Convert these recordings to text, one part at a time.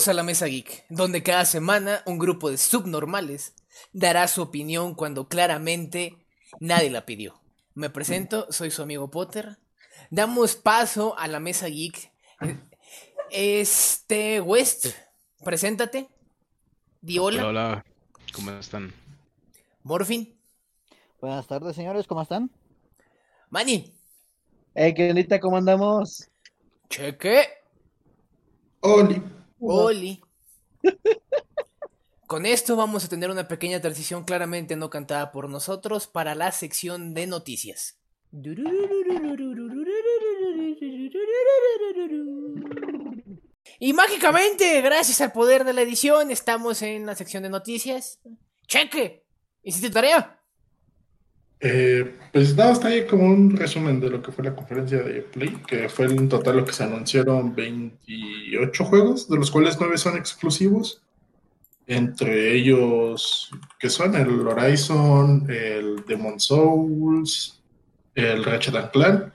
Bienvenidos a la Mesa Geek, donde cada semana un grupo de subnormales dará su opinión cuando claramente nadie la pidió. Me presento, soy su amigo Potter. Damos paso a la Mesa Geek. Este, West, preséntate. Di hola. Hola, hola. ¿Cómo están? Morfin. Buenas tardes, señores, ¿cómo están? Manny. Hey, ¿qué bonita, ¿cómo andamos? Cheque. Oli. Oli. Con esto vamos a tener una pequeña transición claramente no cantada por nosotros para la sección de noticias. Y mágicamente, gracias al poder de la edición, estamos en la sección de noticias. Cheque. ¿Hiciste tarea? Eh, pues nada, está ahí como un resumen de lo que fue la conferencia de Play, que fue en total lo que se anunciaron 28 juegos, de los cuales 9 son exclusivos. Entre ellos, que son el Horizon, el Demon Souls, el Ratchet and Clank.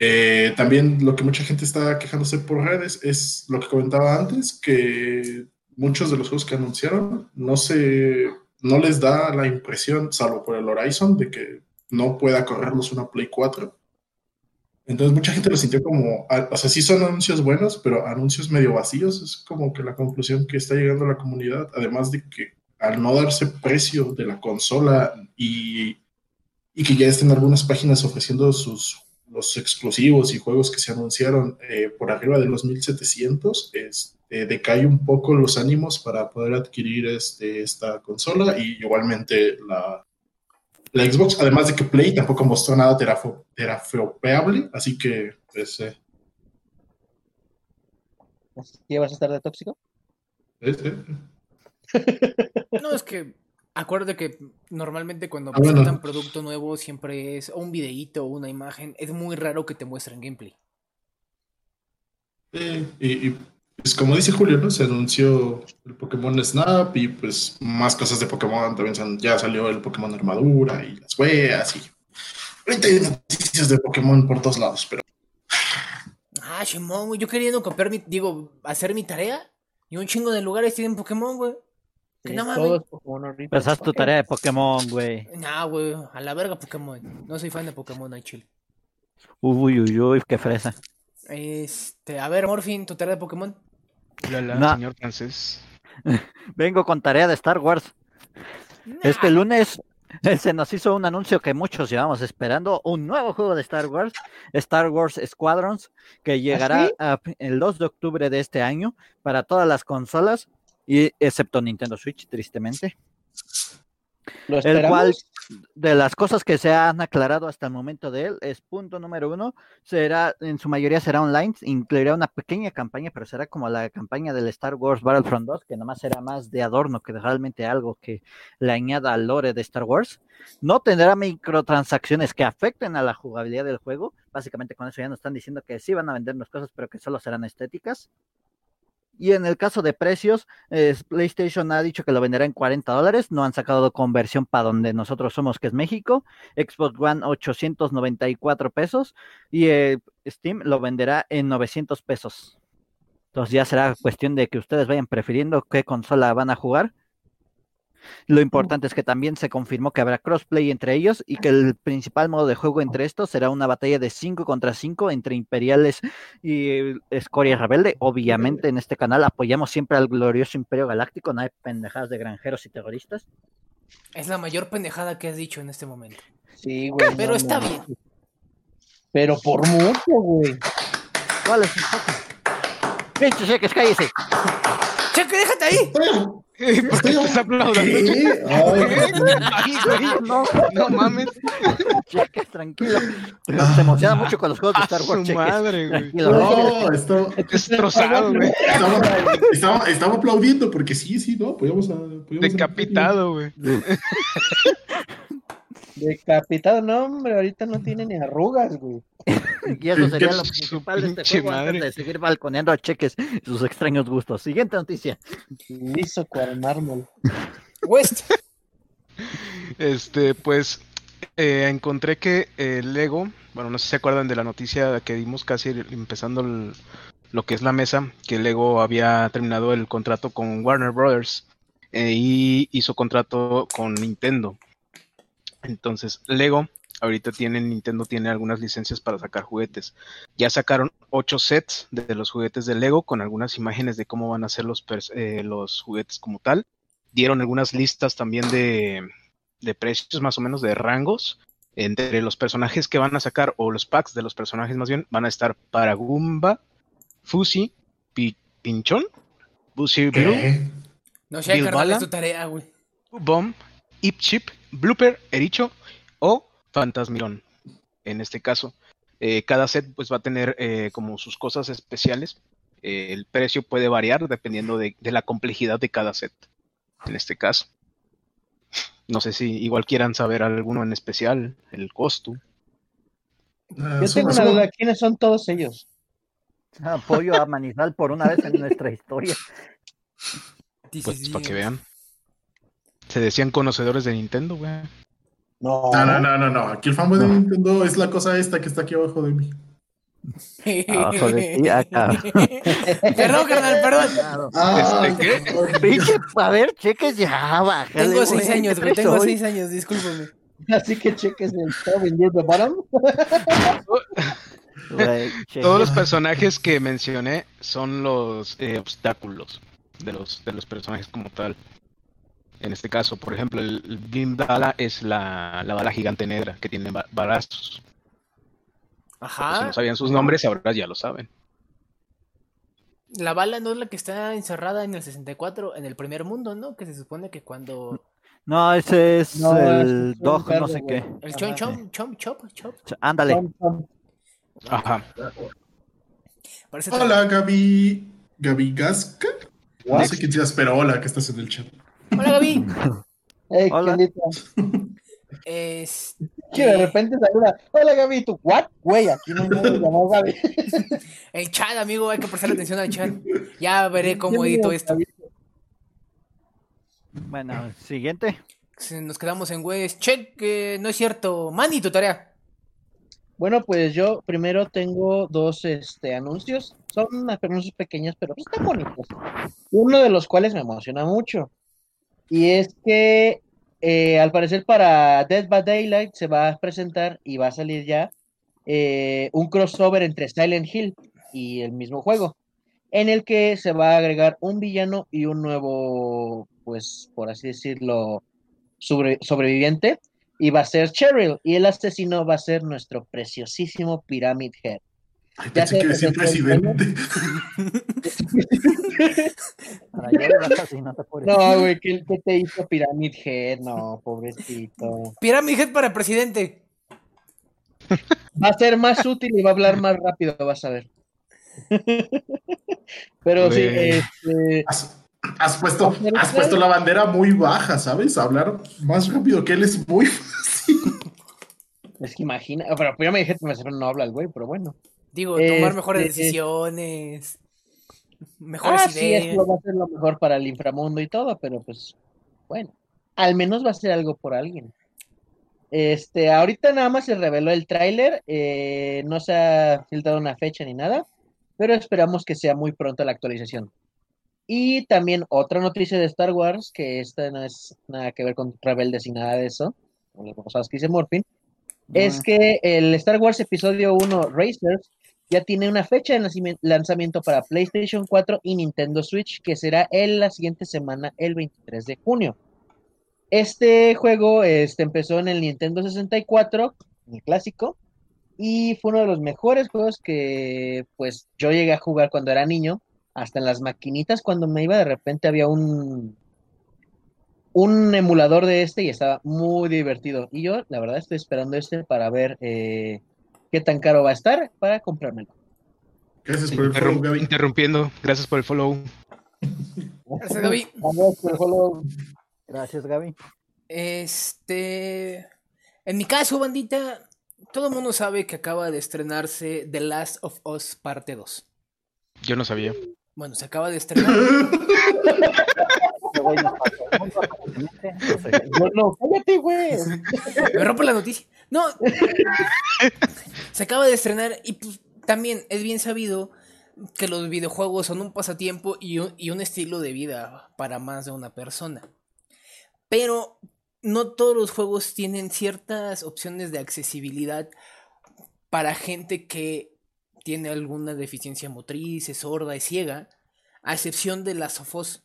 Eh, también lo que mucha gente está quejándose por redes es lo que comentaba antes, que muchos de los juegos que anunciaron no se no les da la impresión, salvo por el Horizon, de que no pueda correrlos una Play 4. Entonces mucha gente lo sintió como, o sea, sí son anuncios buenos, pero anuncios medio vacíos, es como que la conclusión que está llegando a la comunidad, además de que al no darse precio de la consola y, y que ya estén algunas páginas ofreciendo sus los exclusivos y juegos que se anunciaron eh, por arriba de los 1700, este, decae un poco los ánimos para poder adquirir este, esta consola y igualmente la, la Xbox, además de que Play tampoco mostró nada terafo, terafeopeable, así que pues... Eh. ¿Qué vas a estar de tóxico? Sí, sí. No, es que Acuérdate que normalmente cuando ah, presentan producto nuevo siempre es un videíto o una imagen. Es muy raro que te muestren gameplay. Sí, y, pues como dice Julio, ¿no? Se anunció el Pokémon Snap y pues más cosas de Pokémon. También ya salió el Pokémon Armadura y las weas y... Ahorita hay noticias de Pokémon por todos lados, pero... Ah, Shimon, yo queriendo copiar mi... Digo, hacer mi tarea y un chingo de lugares tienen Pokémon, güey. Que no mames. Pues haz tu tarea de Pokémon, güey. Nah, güey, a la verga Pokémon. No soy fan de Pokémon, ay chill. Uy, uy, uy, qué fresa. Este, a ver, Morfin, tu tarea de Pokémon. Señor francés. Vengo con tarea de Star Wars. Este lunes se nos hizo un anuncio que muchos llevamos esperando, un nuevo juego de Star Wars, Star Wars Squadrons, que llegará ¿Ah, el 2 de octubre de este año para todas las consolas y excepto Nintendo Switch, tristemente. el cual, de las cosas que se han aclarado hasta el momento de él, es punto número uno, será, en su mayoría será online, incluirá una pequeña campaña, pero será como la campaña del Star Wars Battlefront 2, que nomás será más de adorno que realmente algo que le añada al lore de Star Wars. No tendrá microtransacciones que afecten a la jugabilidad del juego. Básicamente con eso ya nos están diciendo que sí van a vendernos cosas, pero que solo serán estéticas. Y en el caso de precios, PlayStation ha dicho que lo venderá en 40 dólares. No han sacado conversión para donde nosotros somos, que es México. Xbox One 894 pesos. Y eh, Steam lo venderá en 900 pesos. Entonces ya será cuestión de que ustedes vayan prefiriendo qué consola van a jugar. Lo importante es que también se confirmó que habrá crossplay entre ellos y que el principal modo de juego entre estos será una batalla de 5 contra 5 entre Imperiales y Escoria Rebelde. Obviamente en este canal apoyamos siempre al glorioso Imperio Galáctico, no hay pendejadas de granjeros y terroristas. Es la mayor pendejada que has dicho en este momento. Sí, güey. Pero está bien. Pero por mucho, güey. ¿Cuál es el Pinche cheques, cállese. Cheque, déjate ahí. ¿Por qué estás aplaudiendo? No, no mames. Cheques, tranquilo. Se emociona mucho con los juegos de Star Wars. Su madre, güey. No, esto... Destrozado, güey. Estamos, estamos, estamos, aplaudiendo porque sí, sí, ¿no? Podíamos... Decapitado, güey. Decapitado, no, hombre, ahorita no tiene ni arrugas, güey. Y eso sería lo principal de este juego antes de seguir balconeando a cheques sus extraños gustos. Siguiente noticia. Liso cual mármol. West. Este, pues eh, encontré que el Lego, bueno, no sé si se acuerdan de la noticia que dimos casi empezando el, lo que es la mesa, que Lego había terminado el contrato con Warner Brothers eh, y hizo contrato con Nintendo. Entonces, Lego ahorita tiene, Nintendo tiene algunas licencias para sacar juguetes. Ya sacaron ocho sets de los juguetes de Lego con algunas imágenes de cómo van a ser los, pers- eh, los juguetes como tal. Dieron algunas listas también de, de precios, más o menos de rangos. Entre los personajes que van a sacar, o los packs de los personajes más bien, van a estar para Goomba, Fusi, Pi- Pinchón, Busy Blue. No sé, Bill carnal, es Bala. tu tarea, güey. Bomb, Ip Chip, Blooper, Ericho o Fantasmirón. En este caso, Eh, cada set pues va a tener eh, como sus cosas especiales. Eh, el precio puede variar dependiendo de, de la complejidad de cada set. En este caso. No sé si igual quieran saber alguno en especial, el costo. Ah, Yo suma, tengo una duda, ¿quiénes son todos ellos? Apoyo a Manizal por una vez en nuestra historia. Pues para que vean. Se decían conocedores de Nintendo, güey. No. No, no, no, no, no. Aquí el fanboy de Nintendo es la cosa esta que está aquí abajo de mí. Abajo de ti, acá. perdón, carnal, perdón. Ah, ¿Este qué? Pinche, a ver, cheques ya, bájale, Tengo seis güey, años, ¿qué güey. Tengo seis años, discúlpame. Así que cheques el top and the bottom. Todos los personajes que mencioné son los eh, obstáculos de los, de los personajes como tal. En este caso, por ejemplo, el, Bala es la, la bala gigante negra que tiene ba- balazos. Si Ajá. no sabían sus nombres, ahora ya lo saben. La bala no es la que está encerrada en el 64, en el primer mundo, ¿no? Que se supone que cuando. No, ese es No, ese es el dog, no sé qué. El chom chom chom chop chop. Ch- Ándale. Ajá. Parece Hola, Gaby. Gaby Gasca. No sé quién seas, pero hola, que estás en el chat. Hola, Gaby. Ey, Hola. Es. Que de repente saluda. Hola Gaby, ¿y tú, ¿what? Güey, aquí no nadie llamado Gaby. El chat, amigo, hay que prestarle atención al chat. Ya veré cómo edito esto. Bueno, siguiente. Si Nos quedamos en West. Check, que no es cierto. Manny, tu tarea. Bueno, pues yo primero tengo dos este, anuncios. Son unas anuncios pequeños, pero pues están bonitos. Uno de los cuales me emociona mucho. Y es que eh, al parecer para Dead by Daylight se va a presentar y va a salir ya eh, un crossover entre Silent Hill y el mismo juego, en el que se va a agregar un villano y un nuevo, pues por así decirlo, sobre- sobreviviente y va a ser Cheryl, y el asesino va a ser nuestro preciosísimo Pyramid Head. Ay, Ya pensé sé, que decir el- presidente. No güey, ¿qué, qué te hizo Pyramid Head? No, pobrecito. Pyramid Head para presidente. Va a ser más útil y va a hablar más rápido, vas a ver. Pero sí, este, Has, has puesto, has puesto la bandera muy baja, ¿sabes? Hablar más rápido que él es muy fácil. es que imagina, pero Pyramid Head me no habla el güey, pero bueno. Digo, tomar Este- mejores decisiones. Mejores Ah, sí, ideas. eso va a ser lo mejor para el inframundo y todo, pero pues, bueno, al menos va a ser algo por alguien. Este, ahorita nada más se reveló el tráiler, eh, no se ha filtrado una fecha ni nada, pero esperamos que sea muy pronto la actualización. Y también otra noticia de Star Wars, que esta no es nada que ver con rebeldes y nada de eso, como las cosas que dice Morphin, es que el Star Wars Episodio 1 Racers ya tiene una fecha de lanzamiento para PlayStation 4 y Nintendo Switch, que será en la siguiente semana, el 23 de junio. Este juego este, empezó en el Nintendo 64, el clásico, y fue uno de los mejores juegos que pues yo llegué a jugar cuando era niño, hasta en las maquinitas cuando me iba de repente había un un emulador de este y estaba muy divertido. Y yo, la verdad, estoy esperando este para ver eh, qué tan caro va a estar para comprármelo. Gracias por el follow, Interrum- Gaby. interrumpiendo, gracias por el follow. Gracias, Gaby. Vamos, por el follow. Gracias, Gaby. Este. En mi caso, bandita, todo el mundo sabe que acaba de estrenarse The Last of Us Parte 2. Yo no sabía. Bueno, se acaba de estrenar. No no, cállate, güey. Me rompe la noticia. No. Se acaba de estrenar y pues también es bien sabido. que los videojuegos son un pasatiempo y un, y un estilo de vida para más de una persona. Pero no todos los juegos tienen ciertas opciones de accesibilidad para gente que tiene alguna deficiencia motriz, es sorda, es ciega, a excepción de las sofos.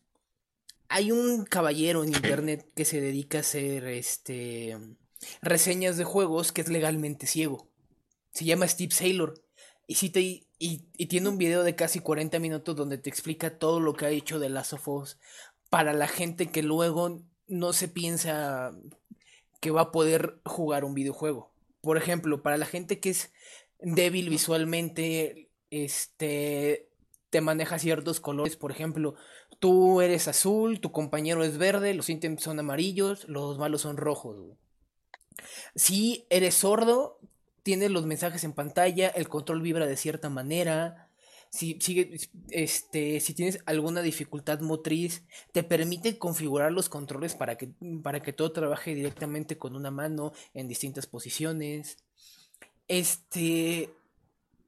Hay un caballero en internet que se dedica a hacer este reseñas de juegos que es legalmente ciego. Se llama Steve Saylor. Y, y, y, tiene un video de casi 40 minutos donde te explica todo lo que ha hecho de Last of Us para la gente que luego no se piensa que va a poder jugar un videojuego. Por ejemplo, para la gente que es débil visualmente, este te maneja ciertos colores, por ejemplo, tú eres azul, tu compañero es verde, los ítems son amarillos, los malos son rojos. Si eres sordo, tienes los mensajes en pantalla, el control vibra de cierta manera, si, este, si tienes alguna dificultad motriz, te permite configurar los controles para que, para que todo trabaje directamente con una mano en distintas posiciones. Este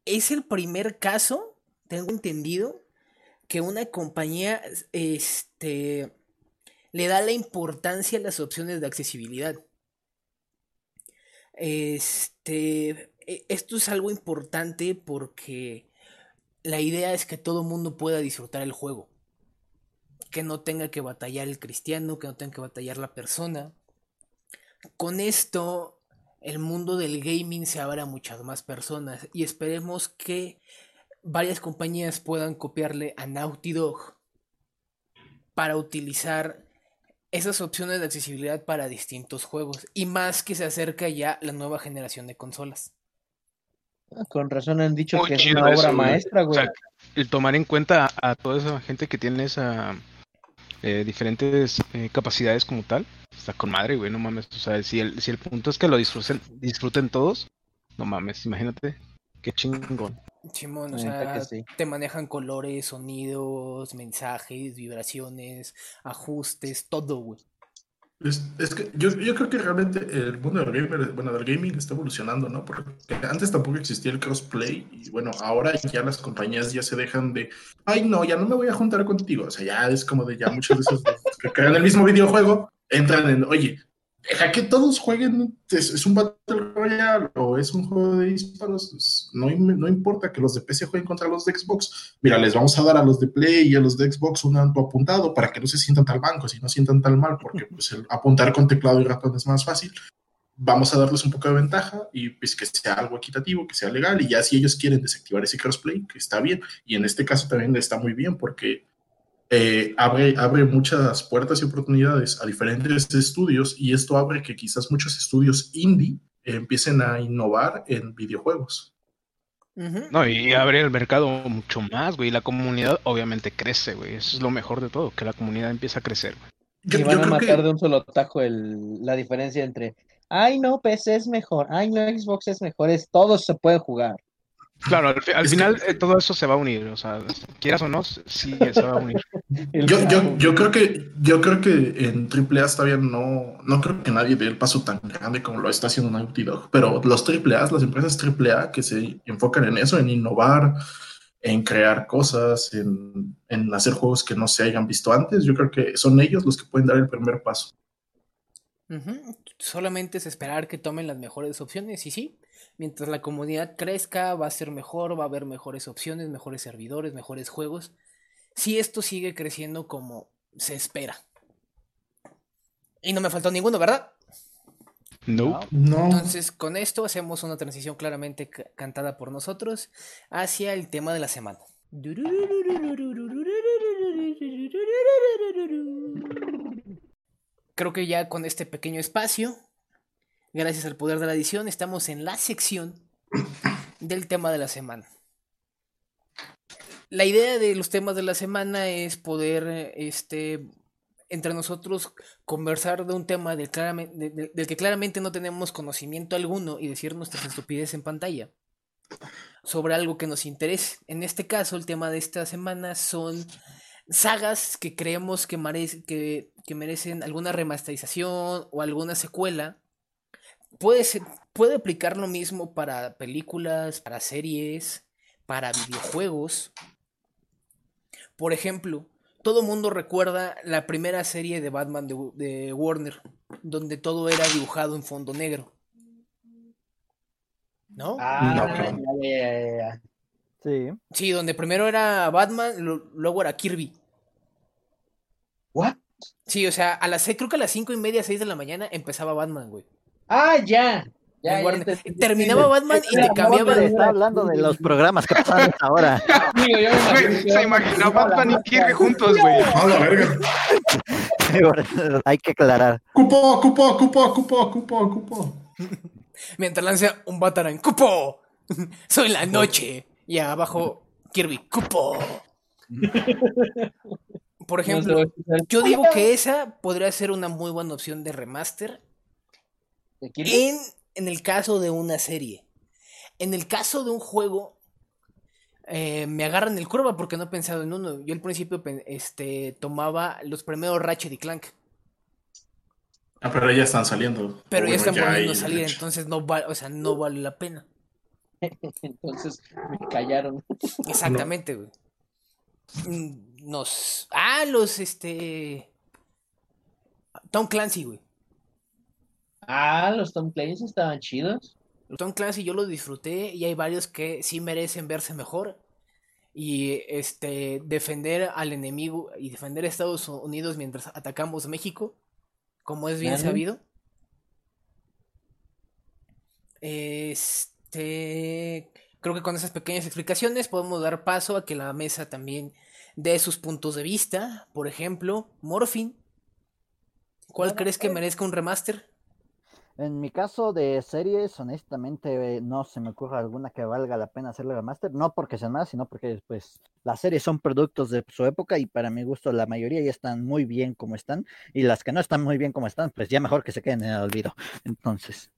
es el primer caso, tengo entendido, que una compañía este, le da la importancia a las opciones de accesibilidad. Este, e, esto es algo importante porque la idea es que todo mundo pueda disfrutar el juego. Que no tenga que batallar el cristiano, que no tenga que batallar la persona. Con esto, el mundo del gaming se abra a muchas más personas y esperemos que varias compañías puedan copiarle a Naughty Dog para utilizar esas opciones de accesibilidad para distintos juegos y más que se acerca ya la nueva generación de consolas. Ah, con razón han dicho que es una obra maestra, güey. el tomar en cuenta a, toda esa gente que tiene esa eh, diferentes eh, capacidades como tal, está con madre, güey, no mames. O sea, si el, si el punto es que lo disfruten, disfruten todos, no mames, imagínate, qué chingón. Chimón, o sea, te manejan colores, sonidos, mensajes, vibraciones, ajustes, todo, güey. Es, que yo, yo, creo que realmente el mundo del, gamer, bueno, del gaming está evolucionando, ¿no? Porque antes tampoco existía el crossplay y bueno, ahora ya las compañías ya se dejan de, ay no, ya no me voy a juntar contigo, o sea, ya es como de ya muchos de esos que crean el mismo videojuego entran en, oye, deja que todos jueguen, es, un Battle O es un juego de disparos, no, no, importa que los de PC jueguen contra los de Xbox, mira, les vamos a dar a los de Play y a los de Xbox un alto apuntado para que no se sientan tal banco, si no sientan tal mal, porque pues apuntar con teclado y ratón es más fácil, vamos a darles un poco de ventaja y pues que sea algo equitativo, que sea legal y ya si ellos quieren desactivar ese crossplay, que está bien, y en este caso también está muy bien porque eh, abre, abre muchas puertas y oportunidades a diferentes estudios y esto abre que quizás muchos estudios indie empiecen a innovar en videojuegos. No, y abre el mercado mucho más, güey. Y la comunidad obviamente crece, güey. Eso es lo mejor de todo, que la comunidad empieza a crecer, güey. y van a matar de un solo tajo el, la diferencia entre, ay no, PC es mejor, ay no, Xbox es mejor, es todos se pueden jugar. Claro, al, final eh, todo eso se va a unir, o sea, quieras o no, sí se va a unir. yo, yo, yo creo que yo creo que en AAA todavía no, no creo que nadie dé el paso tan grande como lo está haciendo Naughty Dog, pero los AAA, las empresas AAA que se enfocan en eso, en innovar, en crear cosas, en, en hacer juegos que no se hayan visto antes, yo creo que son ellos los que pueden dar el primer paso. Solamente es esperar que tomen las mejores opciones y sí, mientras la comunidad crezca va a ser mejor, va a haber mejores opciones, mejores servidores, mejores juegos. Si esto sigue creciendo como se espera. Y no me faltó ninguno, ¿verdad? No. no. Entonces, con esto hacemos una transición claramente cantada por nosotros hacia el tema de la semana. Creo que ya con este pequeño espacio, gracias al poder de la edición, estamos en la sección del tema de la semana. La idea de los temas de la semana es poder, este, entre nosotros, conversar de un tema del, que claramente no tenemos conocimiento alguno y decir nuestras estupideces en pantalla sobre algo que nos interese. En este caso, el tema de esta semana son sagas que creemos que, merecen alguna remasterización o alguna secuela. Puede, puede aplicar lo mismo para películas, para series, para videojuegos. Por ejemplo, todo mundo recuerda la primera serie de Batman de, de Warner, donde todo era dibujado en fondo negro. ¿No? Ah, No, ya, claro. ya, ya, ya. Sí. Sí, donde primero era Batman, lo- luego era Kirby. ¿What? Sí, o sea, a las seis- creo que a las cinco y media, seis de la mañana empezaba Batman, güey. Ah, ya. Ya, En ya Warner. te- Terminaba Batman y te cambiaba de... está hablando de los programas que pasan ahora. Yo me imagino Se imagina Batman y Kirby juntos, güey. A la verga. Hay que aclarar. Cupo, cupo, cupo, cupo, cupo, cupo. Mientras lanza un Batarang, ¡Cupo! Soy la noche. Y abajo, Kirby, ¡Cupo! Por ejemplo, yo digo que esa podría ser una muy buena opción de remaster ¿De Kirby? en, en el caso de una serie. En el caso de un juego, eh, me agarran el curva porque no he pensado en uno. Yo al principio este, tomaba los primeros Ratchet y Clank, Ah, pero ya están saliendo. pero ya están volviendo a salir, entonces no, va- o sea, no vale la pena. Entonces me callaron. Exactamente, güey. Mm, Nos. Ah, los este. Tom Clancy, güey. Ah, los Tom Clancy estaban chidos. Los Tom Clancy yo los disfruté y hay varios que sí merecen verse mejor. Y este. defender al enemigo y defender a Estados Unidos mientras atacamos México. Como es bien sabido. Este. Creo que con esas pequeñas explicaciones podemos dar paso a que la mesa también dé sus puntos de vista. Por ejemplo, Morphin. ¿Cuál crees que merezca un remaster? En mi caso de series, honestamente, eh, no se me ocurre alguna que valga la pena hacerle remaster. No porque sean más, sino porque pues las series son productos de su época y para mi gusto la mayoría ya están muy bien como están. Y las que no están muy bien como están, pues ya mejor que se queden en el olvido. Entonces.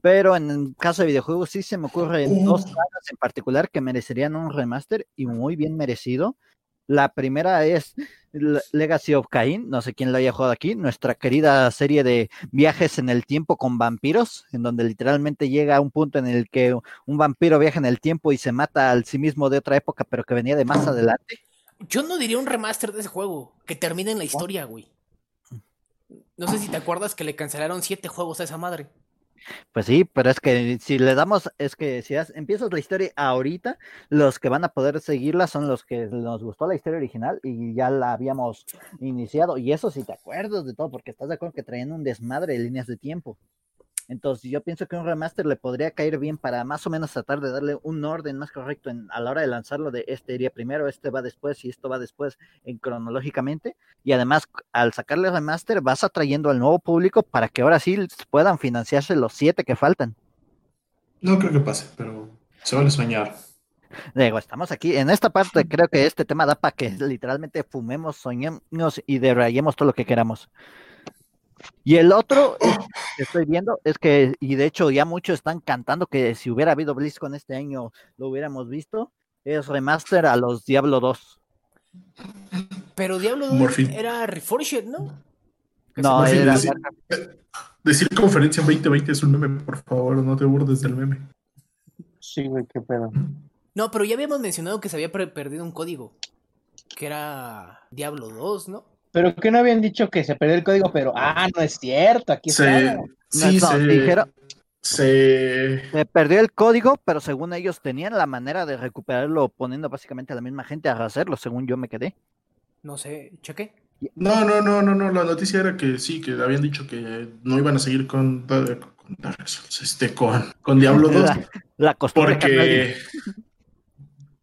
Pero en el caso de videojuegos sí se me ocurren dos sagas en particular que merecerían un remaster y muy bien merecido. La primera es Le- Legacy of Kain, no sé quién lo haya jugado aquí, nuestra querida serie de viajes en el tiempo con vampiros, en donde literalmente llega a un punto en el que un vampiro viaja en el tiempo y se mata al sí mismo de otra época, pero que venía de más adelante. Yo no diría un remaster de ese juego. Que termine en la historia, güey. No sé si te acuerdas que le cancelaron siete juegos a esa madre. Pues sí, pero es que si le damos, es que si empiezas la historia ahorita, los que van a poder seguirla son los que nos gustó la historia original y ya la habíamos iniciado. Y eso si te acuerdas de todo, porque estás de acuerdo que traían un desmadre de líneas de tiempo. Entonces yo pienso que un remaster le podría caer bien para más o menos tratar de darle un orden más correcto en, a la hora de lanzarlo de este iría primero, este va después y esto va después en cronológicamente. Y además al sacarle remaster vas atrayendo al nuevo público para que ahora sí puedan financiarse los siete que faltan. No creo que pase, pero se vale soñar. Digo, estamos aquí. En esta parte creo que este tema da para que literalmente fumemos, soñemos y derrayemos todo lo que queramos. Y el otro es- que estoy viendo es que, y de hecho ya muchos están cantando que si hubiera habido BlizzCon este año lo hubiéramos visto, es remaster a los Diablo 2. Pero Diablo 2 Morphin. era Reforged, ¿no? No, Morphin, era- decir, decir conferencia en 2020 es un meme, por favor, no te burdes del meme. Sí, güey, qué pedo. No, pero ya habíamos mencionado que se había per- perdido un código. Que era Diablo 2, ¿no? Pero que no habían dicho que se perdió el código, pero ah, no es cierto, aquí Se, está. sí, no, se, dijeron- se, Se perdió el código, pero según ellos tenían la manera de recuperarlo poniendo básicamente a la misma gente a hacerlo, según yo me quedé. No sé, cheque. No, no, no, no, no. La noticia era que sí, que habían dicho que no iban a seguir con, con Souls, este, con, con Diablo 2, La, la costumbre porque,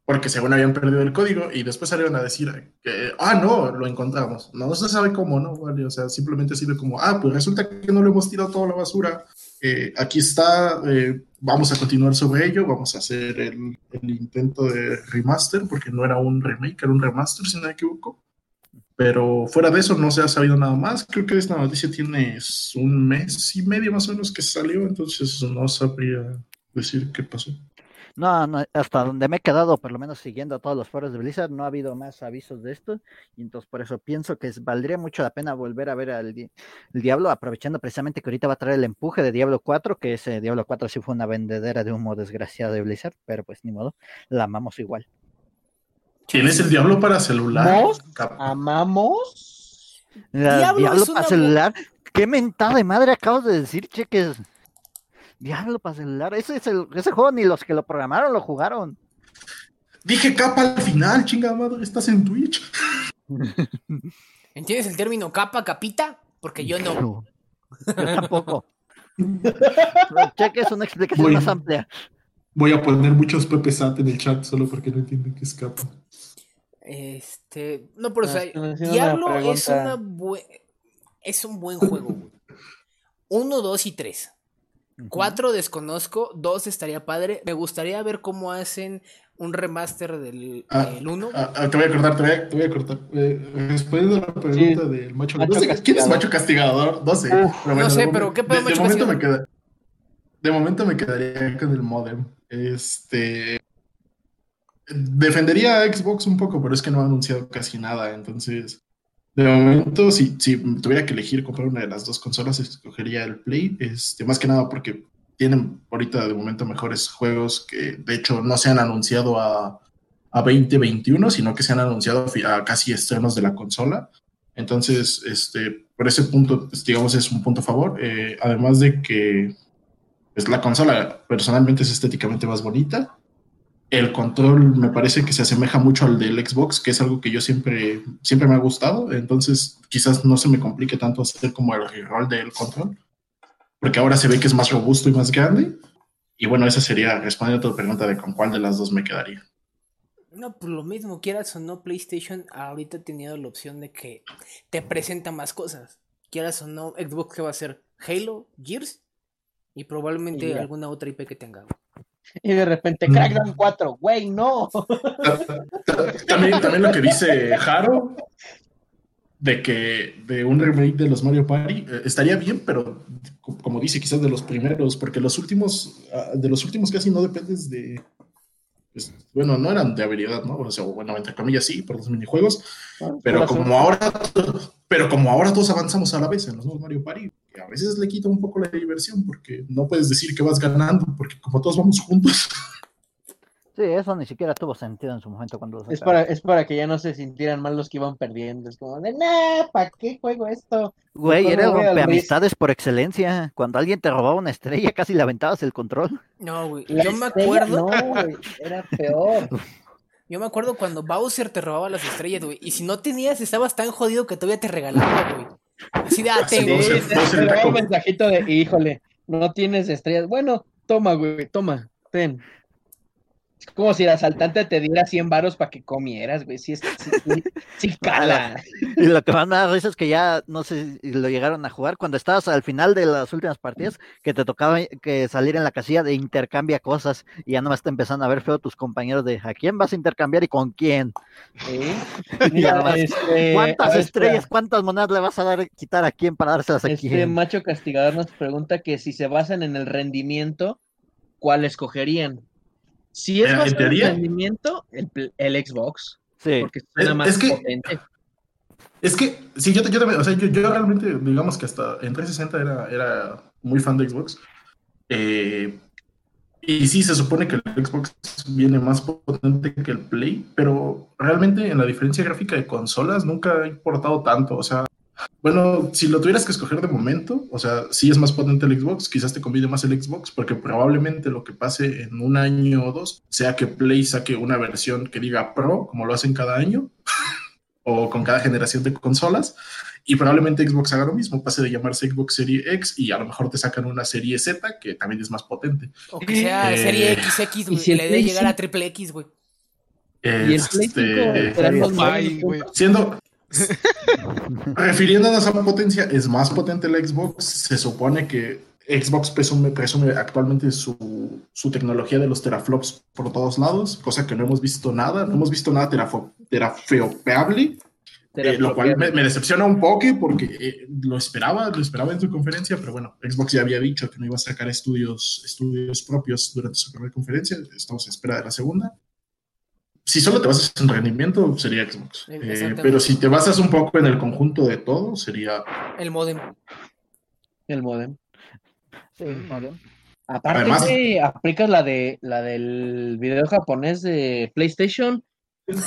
porque según habían perdido el código y después salieron a decir que, ah, no, lo encontramos. No se sabe cómo, ¿no? Vale, o sea, simplemente sirve como, ah, pues resulta que no lo hemos tirado toda la basura. Eh, aquí está, eh, vamos a continuar sobre ello, vamos a hacer el, el intento de remaster, porque no era un remake, era un remaster, si no me equivoco. Pero fuera de eso no se ha sabido nada más. Creo que esta noticia tiene un mes y medio más o menos que salió, entonces no sabría decir qué pasó. No, no, hasta donde me he quedado, por lo menos siguiendo todos los foros de Blizzard, no ha habido más avisos de esto. Y entonces por eso pienso que es- valdría mucho la pena volver a ver al di- el Diablo, aprovechando precisamente que ahorita va a traer el empuje de Diablo 4, que ese Diablo 4 sí fue una vendedera de humo desgraciada de Blizzard, pero pues ni modo, la amamos igual. ¿Tienes el Diablo para celular? ¿Amamos? Diablo Diablo, es para celular. ¿Qué mentada de madre acabas de decir, cheques? Diablo para celular. Ese, es el- ese juego ni los que lo programaron lo jugaron. Dije capa al final, chingada madre, estás en Twitch. ¿Entiendes el término capa, capita? Porque yo no. Yo tampoco. Pero cheques una explicación Muy- más amplia. Voy a poner muchos Pepe Sat en el chat solo porque no entienden qué es capa. Este, no, pero o sea, Diablo una es una bue- es un buen juego, güey. Uno, dos y tres. Cuatro desconozco, dos estaría padre. Me gustaría ver cómo hacen un remaster del Ah, del uno. Ah, ah, te voy a cortar, te voy a, te voy a cortar. Eh, respondiendo a la pregunta del macho, Macho no sé, ¿Quién es castigador. macho castigador? No sé. Uf, pero no de sé, pero ¿qué pedo de, de momento me castigador? queda, De momento me quedaría con el modem. Este. Defendería a Xbox un poco, pero es que no ha anunciado casi nada. Entonces, de momento, si, si tuviera que elegir comprar una de las dos consolas, escogería el Play. Este, más que nada porque tienen ahorita de momento mejores juegos que de hecho no se han anunciado a, a 2021, sino que se han anunciado a casi estrenos de la consola. Entonces, este, por ese punto, pues, digamos, es un punto a favor. Eh, además de que pues, la consola personalmente es estéticamente más bonita. El control me parece que se asemeja mucho al del Xbox, que es algo que yo siempre, siempre me ha gustado. Entonces, quizás no se me complique tanto hacer como el rol del control, porque ahora se ve que es más robusto y más grande. Y bueno, esa sería respondiendo a tu pregunta de con cuál de las dos me quedaría. No, pues lo mismo, quieras o no, PlayStation ahorita ha tenido la opción de que te presenta más cosas. Quieras o no, Xbox que va a ser Halo, Gears y probablemente Y alguna otra IP que tenga. Y de repente, Mm. Crackdown 4, güey, no. También, también lo que dice Jaro de que de un remake de los Mario Party eh, estaría bien, pero co- como dice, quizás de los primeros, porque los últimos, ah, de los últimos casi no dependes de. pues, bueno, no eran de habilidad, ¿no? O sea, bueno, entre comillas sí, por los minijuegos, pero como ahora, pero como ahora todos avanzamos a la vez en los nuevos Mario Party, que a veces le quita un poco la diversión, porque no puedes decir que vas ganando, porque como todos vamos juntos. Sí, eso ni siquiera tuvo sentido en su momento cuando lo Es para, es para que ya no se sintieran mal los que iban perdiendo. Es como de, nah, ¿para qué juego esto? Güey, era rompeamistades por excelencia. Cuando alguien te robaba una estrella, casi le aventabas el control. No, güey. Yo me estrella, acuerdo. No, güey, era peor. Yo me acuerdo cuando Bowser te robaba las estrellas, güey. Y si no tenías, estabas tan jodido que todavía te regalaba, güey. Así de, un mensajito de, híjole, no tienes estrellas. Bueno, toma, güey, toma, ten. Es como si el asaltante te diera 100 varos para que comieras, güey. Sí, sí, sí, sí cala. Y lo que más me da risa es que ya, no sé si lo llegaron a jugar, cuando estabas al final de las últimas partidas, que te tocaba que salir en la casilla de intercambia cosas y ya nomás te empezaron a ver feo tus compañeros de a quién vas a intercambiar y con quién. Mira, nomás, este, a ¿Cuántas ver, estrellas, espera. cuántas monedas le vas a dar quitar a quién para dárselas a Este quién? macho castigador nos pregunta que si se basan en el rendimiento, ¿cuál escogerían? Si es teoría- rendimiento, el, pl- el Xbox, Sí, porque suena Es- más es que- potente. Es que, sí, yo, yo también, o sea, yo, yo realmente, digamos que hasta en 360 era, era muy fan de Xbox. Eh, y sí, se supone que el Xbox viene más potente que el Play, pero realmente en la diferencia gráfica de consolas nunca ha importado tanto. O sea, bueno, si lo tuvieras que escoger de momento, o sea, sí es más potente el Xbox, quizás te conviene más el Xbox, porque probablemente lo que pase en un año o dos sea que Play saque una versión que diga Pro, como lo hacen cada año, o con cada generación de consolas. Y probablemente Xbox haga lo mismo, pase de llamarse Xbox Serie X y a lo mejor te sacan una Serie Z que también es más potente. O que sea Eh, serie XX, güey. si y el le dé llegar a triple X, güey. Y el Play Este, 5 serán los Ay, nuevos güey. siendo, refiriéndonos a potencia, es más potente el Xbox. Se supone que Xbox presume, presume actualmente su, su tecnología de los teraflops por todos lados, cosa que no hemos visto nada, no hemos visto nada teraflopeable. Eh, lo cual me, me decepciona un poco porque eh, lo esperaba, lo esperaba en su conferencia, pero bueno, Xbox ya había dicho que no iba a sacar estudios, estudios propios durante su primera conferencia, estamos a espera de la segunda. Si solo te basas en rendimiento, sería Xbox. Eh, pero si te basas un poco en el conjunto de todo, sería... El modem. El modem. sí, modem. Aparte, Además- aplicas la de la del video japonés de PlayStation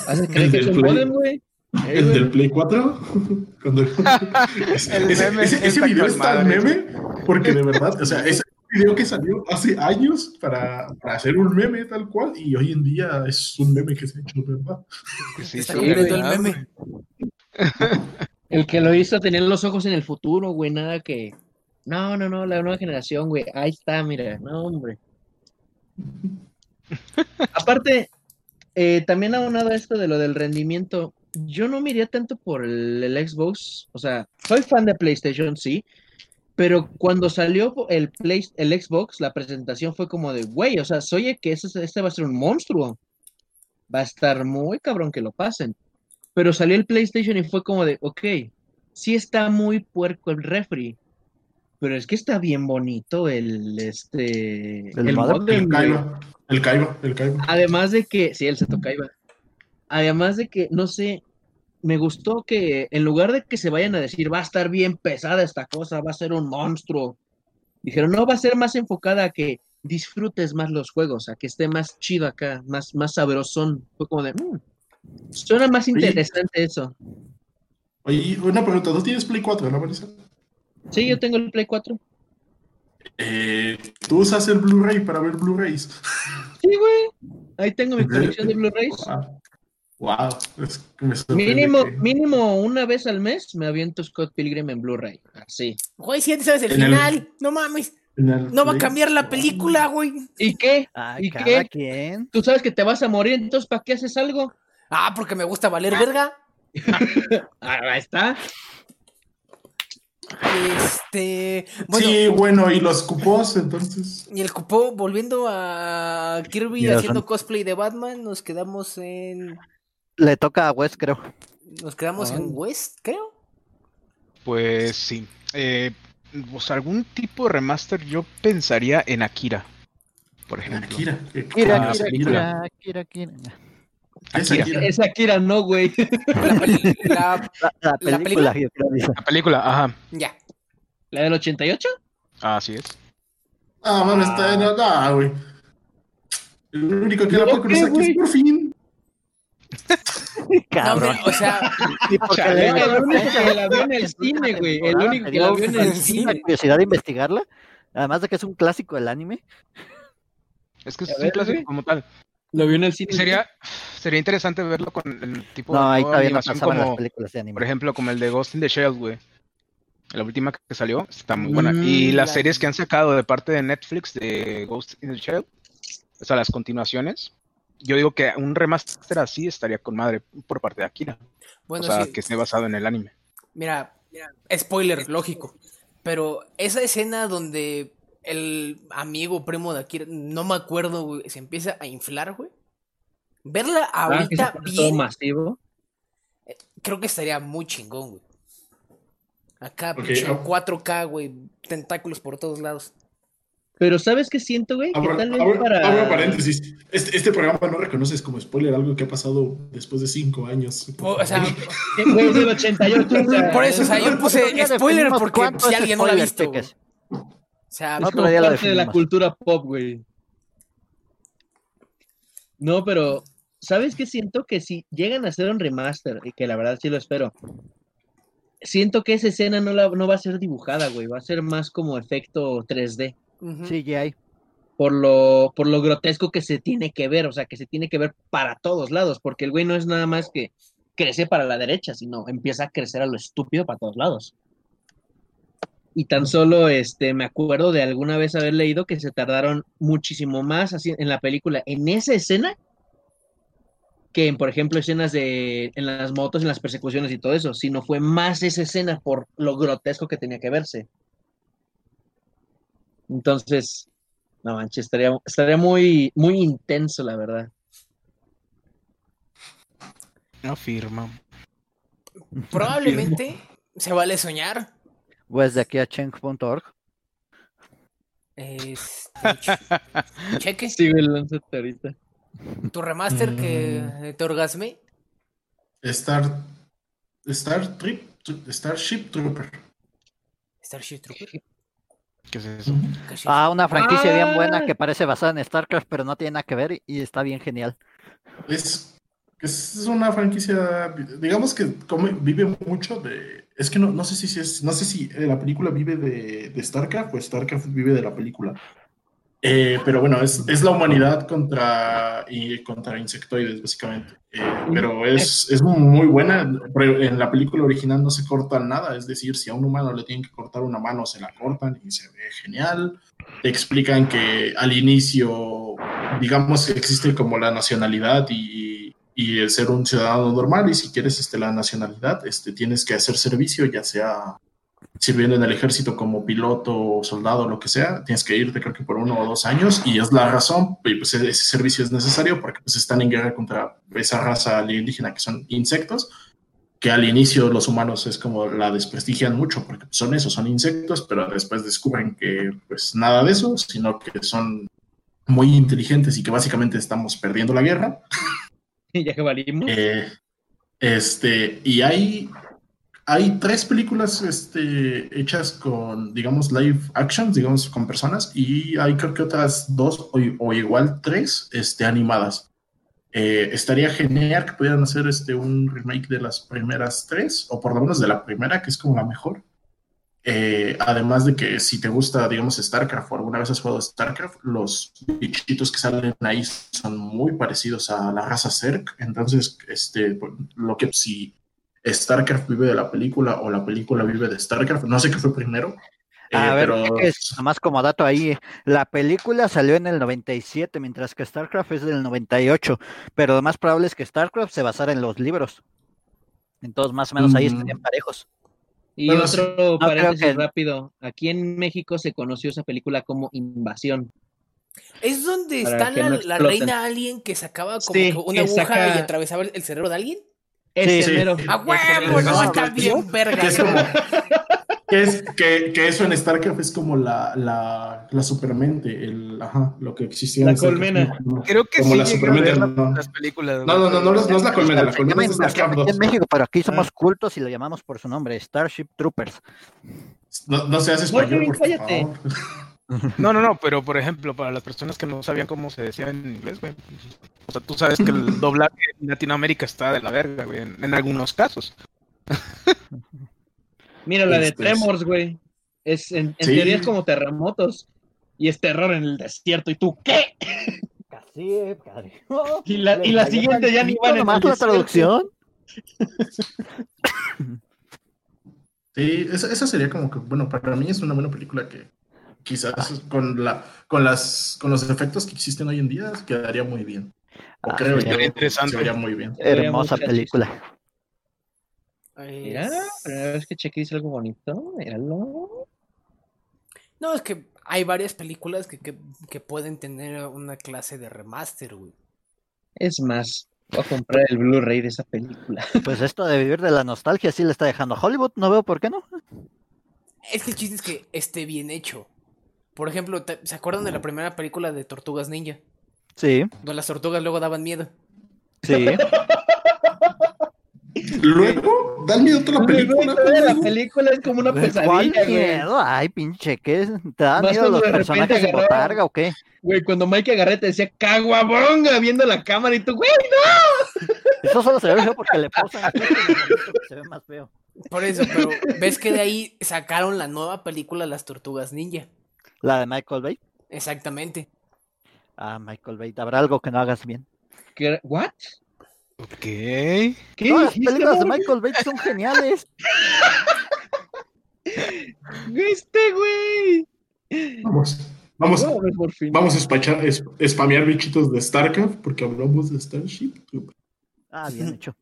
Hace creer El que es un modem, güey. ¿El del Play 4? Cuando... ese, El ese- meme ese- ese está video con está madre. meme porque de verdad, o sea, ese video que salió hace años para, para hacer un meme tal cual y hoy en día es un meme que se ha hecho verdad. Sí, Está sí, cumpliendo ¿verdad, el meme. güey? El que lo hizo tenía los ojos en el futuro, güey, nada que... No, no, no, la nueva generación, güey. Ahí está, mira, no, hombre. Aparte, eh, también aunado a esto de lo del rendimiento, yo no me iría tanto por el, el Xbox. O sea, soy fan de PlayStation, sí. Pero cuando salió el, Play, el Xbox, la presentación fue como de, güey, o sea, soy que ese, este va a ser un monstruo. Va a estar muy cabrón que lo pasen. Pero salió el PlayStation y fue como de, ok, sí está muy puerco el refri, pero es que está bien bonito el, este, ¿El el modem? El. Kaiba, el Kaiba, el Kaiba. Además de que, sí, el Seto Kaiba. Además de que, no sé, me gustó que en lugar de que se vayan a decir, va a estar bien pesada esta cosa, va a ser un monstruo, dijeron, no, va a ser más enfocada a que disfrutes más los juegos, a que esté más chido acá, más, más sabrosón. Fue como de, "Mm, suena más Oye. interesante eso. Oye, una pregunta, ¿tú tienes Play 4, no, Marisa? Sí, yo tengo el Play 4. Eh, ¿Tú usas el Blu-ray para ver Blu-rays? Sí, güey. Ahí tengo mi colección de Blu-rays. Wow. Wow, es que me sorprende Mínimo, que- mínimo una vez al mes me aviento Scott Pilgrim en Blu-ray. Así. Güey, si sabes el En el- final, no mames. No va a cambiar la película, güey. ¿Y qué? Ah, ¿Y cada qué? quien. Tú sabes que te vas a morir, entonces ¿para qué haces algo? Ah, porque me gusta valer verga. Ah, Ahí está. Este. Bueno, Sí, bueno, y los cupos, entonces. y el cupo, volviendo a Kirby haciendo son- cosplay de Batman, nos quedamos en. Le toca a Wes, creo. Nos quedamos Ah. en West, creo. Pues sí. Eh, pues algún tipo de remaster yo pensaría en Akira, por ejemplo. Akira. ah, Kira, película. Kira, Kira, Kira. Es Akira. Akira. Es Akira, no, güey. La, la- La, la ¿La película. La película, ajá, ya. ¿La del 88? así es. Ah, mano, está. No, no, güey. El único que la ¿Pero puede cruzar aquí es por fin. No, Cabrón. o sea, Sí, porque Chale. el único que la vio en el cine, güey. El único que la vio en el cine. La curiosidad de investigarla. Además de que es un clásico del anime. Es que es un clásico güey. como tal. Lo vio en el cine. Sería, sería interesante verlo con el tipo No, ahí nueva todavía no animación las como, películas de anime. por ejemplo, como el de Ghost in the Shell, güey. La última que salió está muy buena. Mm, y las la- series que han sacado de parte de Netflix de Ghost in the Shell, o sea, las continuaciones, yo digo que un remaster así estaría con madre por parte de Akira. bueno, o sea, sí. que esté basado en el anime. Mira, spoiler, lógico. Pero esa escena donde el amigo primo de Akira, no me acuerdo, güey, se empieza a inflar, güey. Verla Ah, que ahorita bien, masivo. creo que estaría muy chingón, güey. Acá, Ok, pinche ah. 4K, güey, tentáculos por todos lados. Pero ¿sabes qué siento, güey? Que Abro, tal vez abro- para... abro paréntesis. Este, este programa no reconoces como spoiler algo que ha pasado después de cinco años. O, o sea, Güey, es del 88. o sea, por eso, o sea, yo puse spoiler porque cuánto si es alguien no la ha visto. güey. O sea, Es Otro como parte de la cultura pop, güey. No, pero ¿sabes qué siento? Que si llegan a hacer un remaster, y que la verdad sí lo espero, siento que esa escena no, la, no va a ser dibujada, güey, va a ser más como efecto 3D, ujú. CGI. por lo, por lo grotesco que se tiene que ver, o sea, que se tiene que ver para todos lados, porque el güey no es nada más que crece para la derecha, sino empieza a crecer a lo estúpido para todos lados. Y tan solo este me acuerdo de alguna vez haber leído que se tardaron muchísimo más así en la película en esa escena que en, por ejemplo, escenas de en las motos, en las persecuciones y todo eso, sino fue más esa escena por lo grotesco que tenía que verse. Entonces, no manches, estaría, estaría muy, muy intenso, la verdad. Afirma. Probablemente se vale soñar. Pues de aquí a cheng.org. Este, ch- cheque Sí, lánzate ahorita. tu remaster que te orgasme. Star, Star Trip, Starship Trooper. Starship Trooper. ¿Qué es eso? Ah, una franquicia bien Ah. buena que parece basada en StarCraft, pero no tiene nada que ver y está bien genial. Es, es una franquicia, digamos que come- vive mucho de. Es que no, no sé si, si es, no sé si la película vive de, de StarCraft o StarCraft vive de la película. Eh, pero bueno, es, es la humanidad contra, y contra insectoides, básicamente. Eh, pero es, es muy buena. En la película original no se corta nada, es decir, si a un humano le tienen que cortar una mano, se la cortan y se ve genial. Te explican que al inicio, digamos existe como la nacionalidad y, y el ser un ciudadano normal, y si quieres este, la nacionalidad, este, tienes que hacer servicio, ya sea sirviendo en el ejército como piloto, soldado, lo que sea, tienes que irte creo que por uno o dos años y es la razón, y pues ese servicio es necesario porque pues están en guerra contra esa raza alienígena que son insectos, que al inicio los humanos es como la desprestigian mucho porque son eso, son insectos, pero después descubren que pues nada de eso, sino que son muy inteligentes y que básicamente estamos perdiendo la guerra. ya que valimos. Eh, este, y hay, hay tres películas este, hechas con, digamos, live actions, digamos, con personas, y hay creo que otras dos o, igual tres este, animadas. Eh, estaría genial que pudieran hacer este, un remake de las primeras tres, o por lo menos de la primera, que es como la mejor. Eh, además de que si te gusta, digamos, StarCraft o alguna vez has jugado StarCraft, los bichitos que salen ahí son muy parecidos a la raza Zerg. Entonces, este, lo que si StarCraft vive de la película o la película vive de StarCraft, no sé qué fue primero. eh, A ver, pero es, nomás como dato ahí, la película salió en el 97, mientras que StarCraft es del 98, pero lo más probable es que StarCraft se basara en los libros. Entonces, más o menos ahí Mm. estarían parejos. Y Bueno, otro creo paréntesis que- rápido. Aquí en México se conoció esa película como Invasión. ¿Es donde está la, no la reina alien que sacaba como Sí, una aguja saca- y atravesaba el, el cerebro de alguien? Ese Sí. mero. ¡A huevo! No, no, está no, bien verga. que es ¿no? como- que, es, que, que eso en StarCraft es como la, la, la supermente, el, ajá, lo que existía La en StarCraft. colmena. Como- Creo que Como sí la de- la- no. las películas. No, no, no, no, no es la colmena, la colmena es StarCraft Invasión aquí 2. en México, pero aquí somos Ah. cultos y lo llamamos por su nombre, Starship Troopers. No, no seas español, Oye, por cállate. favor. No, no, no, pero por ejemplo, para las personas que no sabían cómo se decía en inglés, güey. O sea, tú sabes que el doblaje en Latinoamérica está de la verga, güey, en, en algunos casos. Mira la de Este, Tremors, güey. Es, en, en Sí. teoría es como terremotos. Y es terror en el desierto. ¿Y tú qué? Casi, padre. Y la, y la siguiente ya ni van en el la traducción. Sí, esa, esa sería como que, bueno, para mí es una buena película que quizás con la con las con los efectos que existen hoy en día quedaría muy bien. O Ah, creo interesante. se vería muy bien. Hermosa película. Mira, Es- primera vez que Cheque dice algo bonito. Míralo. No, es que hay varias películas que, que, que pueden tener una clase de remaster, güey. Es más, voy a comprar el Blu-ray de esa película. Pues esto de vivir de la nostalgia sí le está dejando a Hollywood, no veo por qué no. Es que el chiste es que esté bien hecho. Por ejemplo, ¿te- ¿se acuerdan de la primera película de Tortugas Ninja? Sí, Donde las tortugas luego daban miedo. sí. Luego, dan miedo toda la película. toda la película es como una ¿Cuál pesadilla, güey. miedo? Ay, pinche, ¿qué? ¿Te dan Más miedo los personajes de botarga o qué? Güey, cuando Mike Agarrete decía caguabonga viendo la cámara y tú, güey, Eso solo se ve feo porque le posan se ve más feo. Por eso, pero ves que de ahí sacaron la nueva película Las Tortugas Ninja. La de Michael Bay. Exactamente. Ah, Michael Bay, habrá algo que no hagas bien. ¿qué? ¿What? ¿Qué las películas de? Michael Bay son geniales. Este, güey. Vamos, vamos, Vamos a ver por fin. vamos a espachar, es- spamear bichitos de StarCraft porque hablamos de Starship. Ah, bien hecho.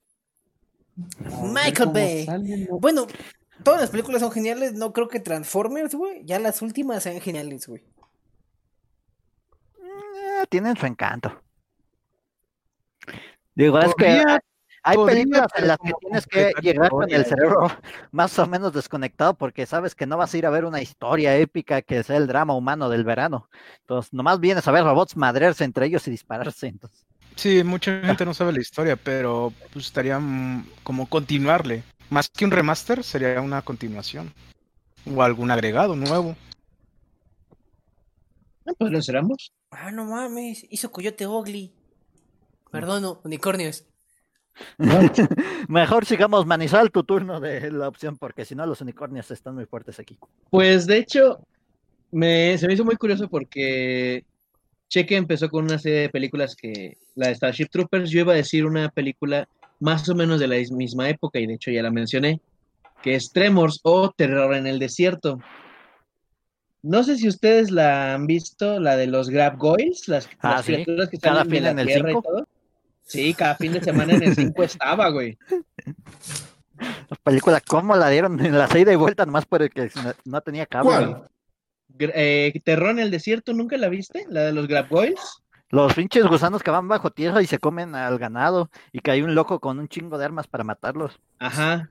Michael Bay. sale, ¿no? Bueno, todas las películas son geniales. No creo que Transformers, güey. Ya las últimas sean geniales, güey. Eh, tienen su encanto. Digo, es que hay películas en las que tienes que llegar con el cerebro más o menos desconectado porque sabes que no vas a ir a ver una historia épica que sea el drama humano del verano. Entonces, nomás vienes a ver robots madrearse entre ellos y dispararse. Entonces, Sí, mucha gente no sabe la historia, pero pues estaría mm, como continuarle. Más que un remaster, sería una continuación. O algún agregado nuevo. Ah, Pues lo cerramos. Ah, no mames. Hizo Coyote Ugly. Perdón, no, unicornios. Mejor sigamos Manizal tu turno de la opción, porque si no los unicornios están muy fuertes aquí. Pues de hecho, me, se me hizo muy curioso porque Cheque empezó con una serie de películas que, la de Starship Troopers, yo iba a decir una película más o menos de la misma época, y de hecho ya la mencioné, que es Tremors o Terror en el Desierto. No sé si ustedes la han visto, la de los Grab Goys, las, Ah, las sí. criaturas que de fin la en el tierra y todo. Sí, cada fin de semana en el 5 estaba, güey. La película, ¿cómo la dieron en la ida y vuelta? Nomás por el que no, tenía cable. Eh, Terror en el Desierto, ¿nunca la viste? La de los Grab Goys. Los pinches gusanos que van bajo tierra y se comen al ganado y que hay un loco con un chingo de armas para matarlos. Ajá.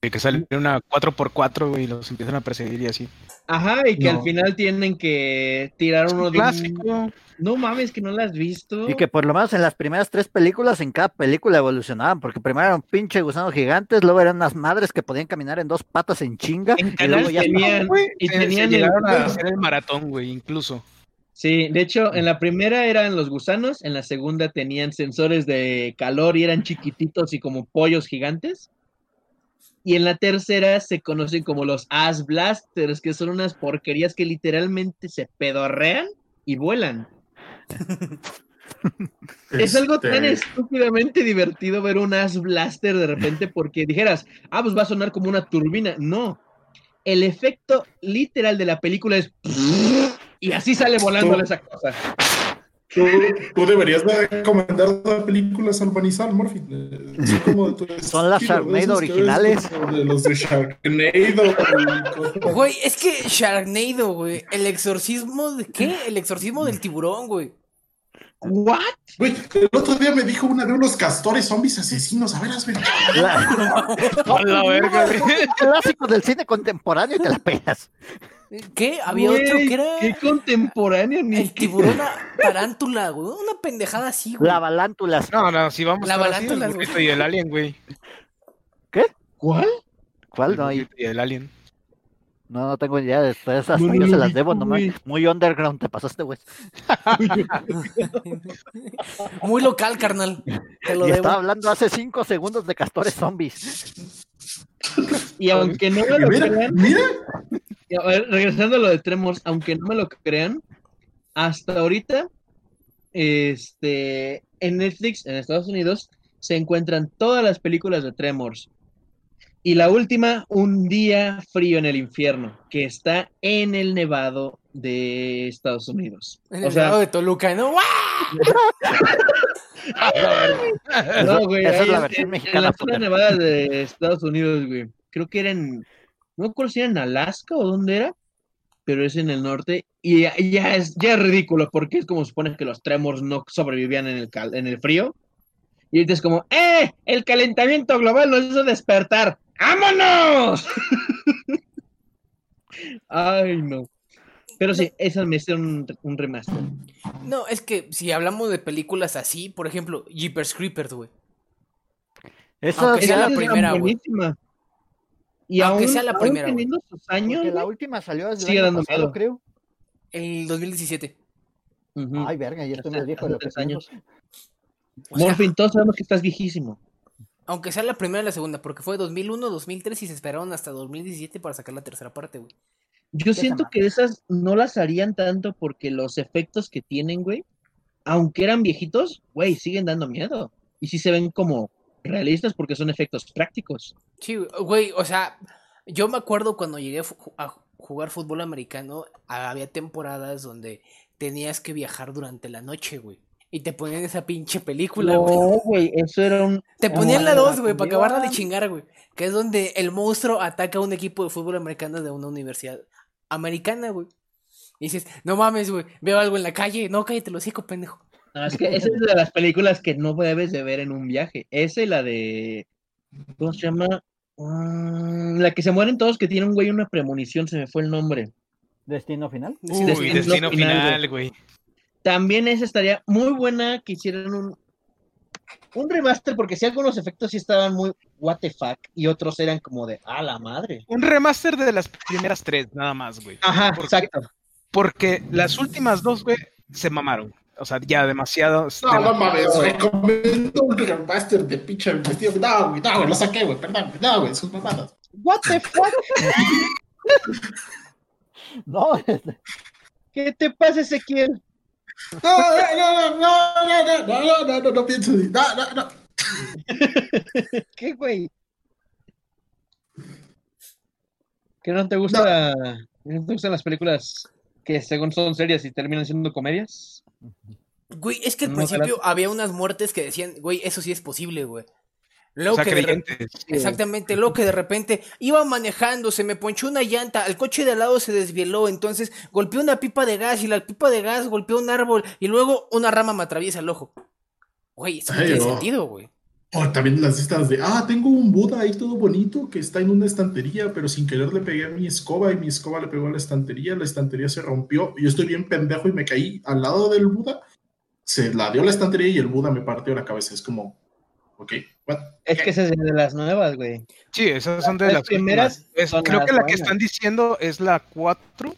Y que sale una 4x4, güey, y los empiezan a perseguir y así. Ajá, y que No. al final tienen que tirar uno de un-. No mames, que no la has visto. Y que por lo menos en las primeras tres películas, en cada película evolucionaban, porque primero eran pinche gusanos gigantes, luego eran unas madres que podían caminar en dos patas en chinga, En y luego ya tenían, y se tenían el- a hacer el maratón, güey, incluso. Sí, de hecho, en la primera eran los gusanos, en la segunda tenían sensores de calor y eran chiquititos y como pollos gigantes. Y en la tercera se conocen como los Ass Blasters, que son unas porquerías que literalmente se pedorrean y vuelan. Es algo tan Este, estúpidamente divertido ver un Ass Blaster de repente porque dijeras, ah, pues va a sonar como una turbina. No. El efecto literal de la película es y así sale volando esa cosa. Tú, tú deberías de recomendar las películas al Manizal, Morphy. Eh, Son, como las Sharknado originales. De los de Sharknado. Güey, es que Sharknado, güey. El exorcismo de qué? El exorcismo del tiburón, güey. ¿What? Güey, el otro día me dijo una de unos castores zombies asesinos. A ver, hazme. La- la verga, clásico del cine contemporáneo y te la pegas. ¿Qué? Había Güey, otro que era Qué contemporáneo, ni el tiburón tarántula, güey. Una pendejada así, güey. La balántulas. No, no, si vamos La a balántula, el güey. y el alien, güey. ¿Cuál? ¿Cuál? El No, y el alien. No, no tengo idea de esas. Hasta No, yo se las debo. Muy underground te pasaste, güey. Muy local, carnal. Te lo Y debo. estaba hablando hace cinco segundos de castores zombies. Y aunque no me lo Mira, crean, mira. y a ver, regresando a lo de Tremors, aunque no me lo crean, hasta ahorita, este, en Netflix, en Estados Unidos, se encuentran todas las películas de Tremors. Y la última, Un día frío en el infierno, que está en el Nevado de Estados Unidos. En O el sea, lado de Toluca, ¿no? ¡Guau! no, güey, Esa es la en- versión en- mexicana, En la zona nevada de Estados Unidos, güey. Creo que era en, no me acuerdo si era en Alaska o dónde era, pero es en el norte. Y ya, ya es, ya es ridículo, porque es como se supone que los tremors no sobrevivían en el, cal- en el frío. Y ahorita es como, ¡eh! El calentamiento global nos hizo despertar. ¡Vámonos! Ay, no. Pero sí, esa me hicieron un, un remaster. No, es que si hablamos de películas así, por ejemplo, Jeepers Creepers, güey. Eso Aunque sea la Esa era primera, güey. Y Aunque aún, sea la aún primera, güey. teniendo sus años, Porque la última salió el Sigue año dando pasado, creo. El 2017. ujú. Ay, verga, ya estoy más viejo de lo hace que tres años. O sea, Morfin, todos sabemos que estás viejísimo. Aunque sea la primera y la segunda, porque fue 2001, 2003 y se esperaron hasta 2017 para sacar la tercera parte, güey. Yo siento que esas no las harían tanto porque los efectos que tienen, güey, aunque eran viejitos, güey, siguen dando miedo. Y sí se ven como realistas porque son efectos prácticos. Sí, güey, o sea, yo me acuerdo cuando llegué a jugar fútbol americano, había temporadas donde tenías que viajar durante la noche, güey. Y te ponían esa pinche película, güey. No, güey, eso era un... Te ponían la Ah, 2, güey, para acabarla de chingar, güey. Que es donde el monstruo ataca a un equipo de fútbol americano de una universidad americana, güey. Y dices, no mames, güey, veo algo en la calle. No, cállate los hocico, pendejo. No, es que esa es de las películas que no debes de ver en un viaje. Esa y la de... ¿Cómo se llama? Mm, la que se mueren todos que tiene un güey una premonición, se me fue el nombre. Destino final. Uy, Destino destino Final, final, güey. También esa estaría muy buena que hicieran un, un remaster, porque si algunos efectos sí estaban muy what the fuck y otros eran como de a la madre. Un remaster de las primeras tres, nada más, güey. Ajá, Porque- exacto. Porque las últimas dos, güey, se mamaron. o sea, ya demasiado. No, no mames, recomiendo un remaster de pinche vestido. No, güey, no, güey, lo saqué, güey, perdón, no, güey, sus mamadas. What the fuck? No, ¿Qué te pasa, Ezequiel? No, no, no, no, no, no, no, no, pienso así. No, no, no. ¿Qué, güey? ¿Que no te gusta, no. no. te gustan las películas que según son serias y terminan siendo comedias? Güey, es que al no, principio había unas muertes que decían, güey, eso sí es posible, güey. O Luego sea, que de re- creyentes. Exactamente, luego que de repente iba manejando, se me ponchó una llanta, el coche de al lado se desvieló, entonces golpeó una pipa de gas y la pipa de gas golpeó un árbol y luego una rama me atraviesa el ojo. Güey, eso no tiene sentido, güey. O también las listas de, ah, tengo un Buda ahí todo bonito que está en una estantería, pero sin querer le pegué a mi escoba y mi escoba le pegó a la estantería, la estantería se rompió, yo estoy bien pendejo y me caí al lado del Buda, se la dio la estantería y el Buda me partió la cabeza. Es como, ok? Es que esa es de las nuevas, güey. Sí, esas son de Las las primeras. Es- son creo las que la que buenas. están diciendo es la 4.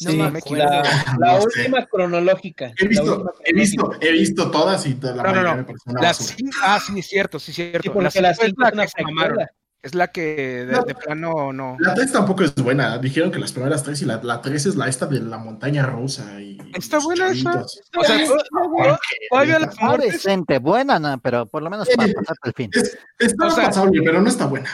No Sí, me acuerdo. La, la No sé. última cronológica. He visto, he visto, he visto todas y toda la No, no, mayoría no. me pareció una La basura. cin- ah, sí, es cierto, sí, es cierto. Sí, porque la la es 5 la que se mamaron. Es la que de, No. de plano no. La 3 tampoco es buena. Dijeron que las primeras tres y la, la 3 es la esta de la montaña rusa. Y Está buena esa. O sea, todavía las está decente, buena, no, pero por lo menos para pasarte el fin. es- está O sea- pasable, pero no está buena.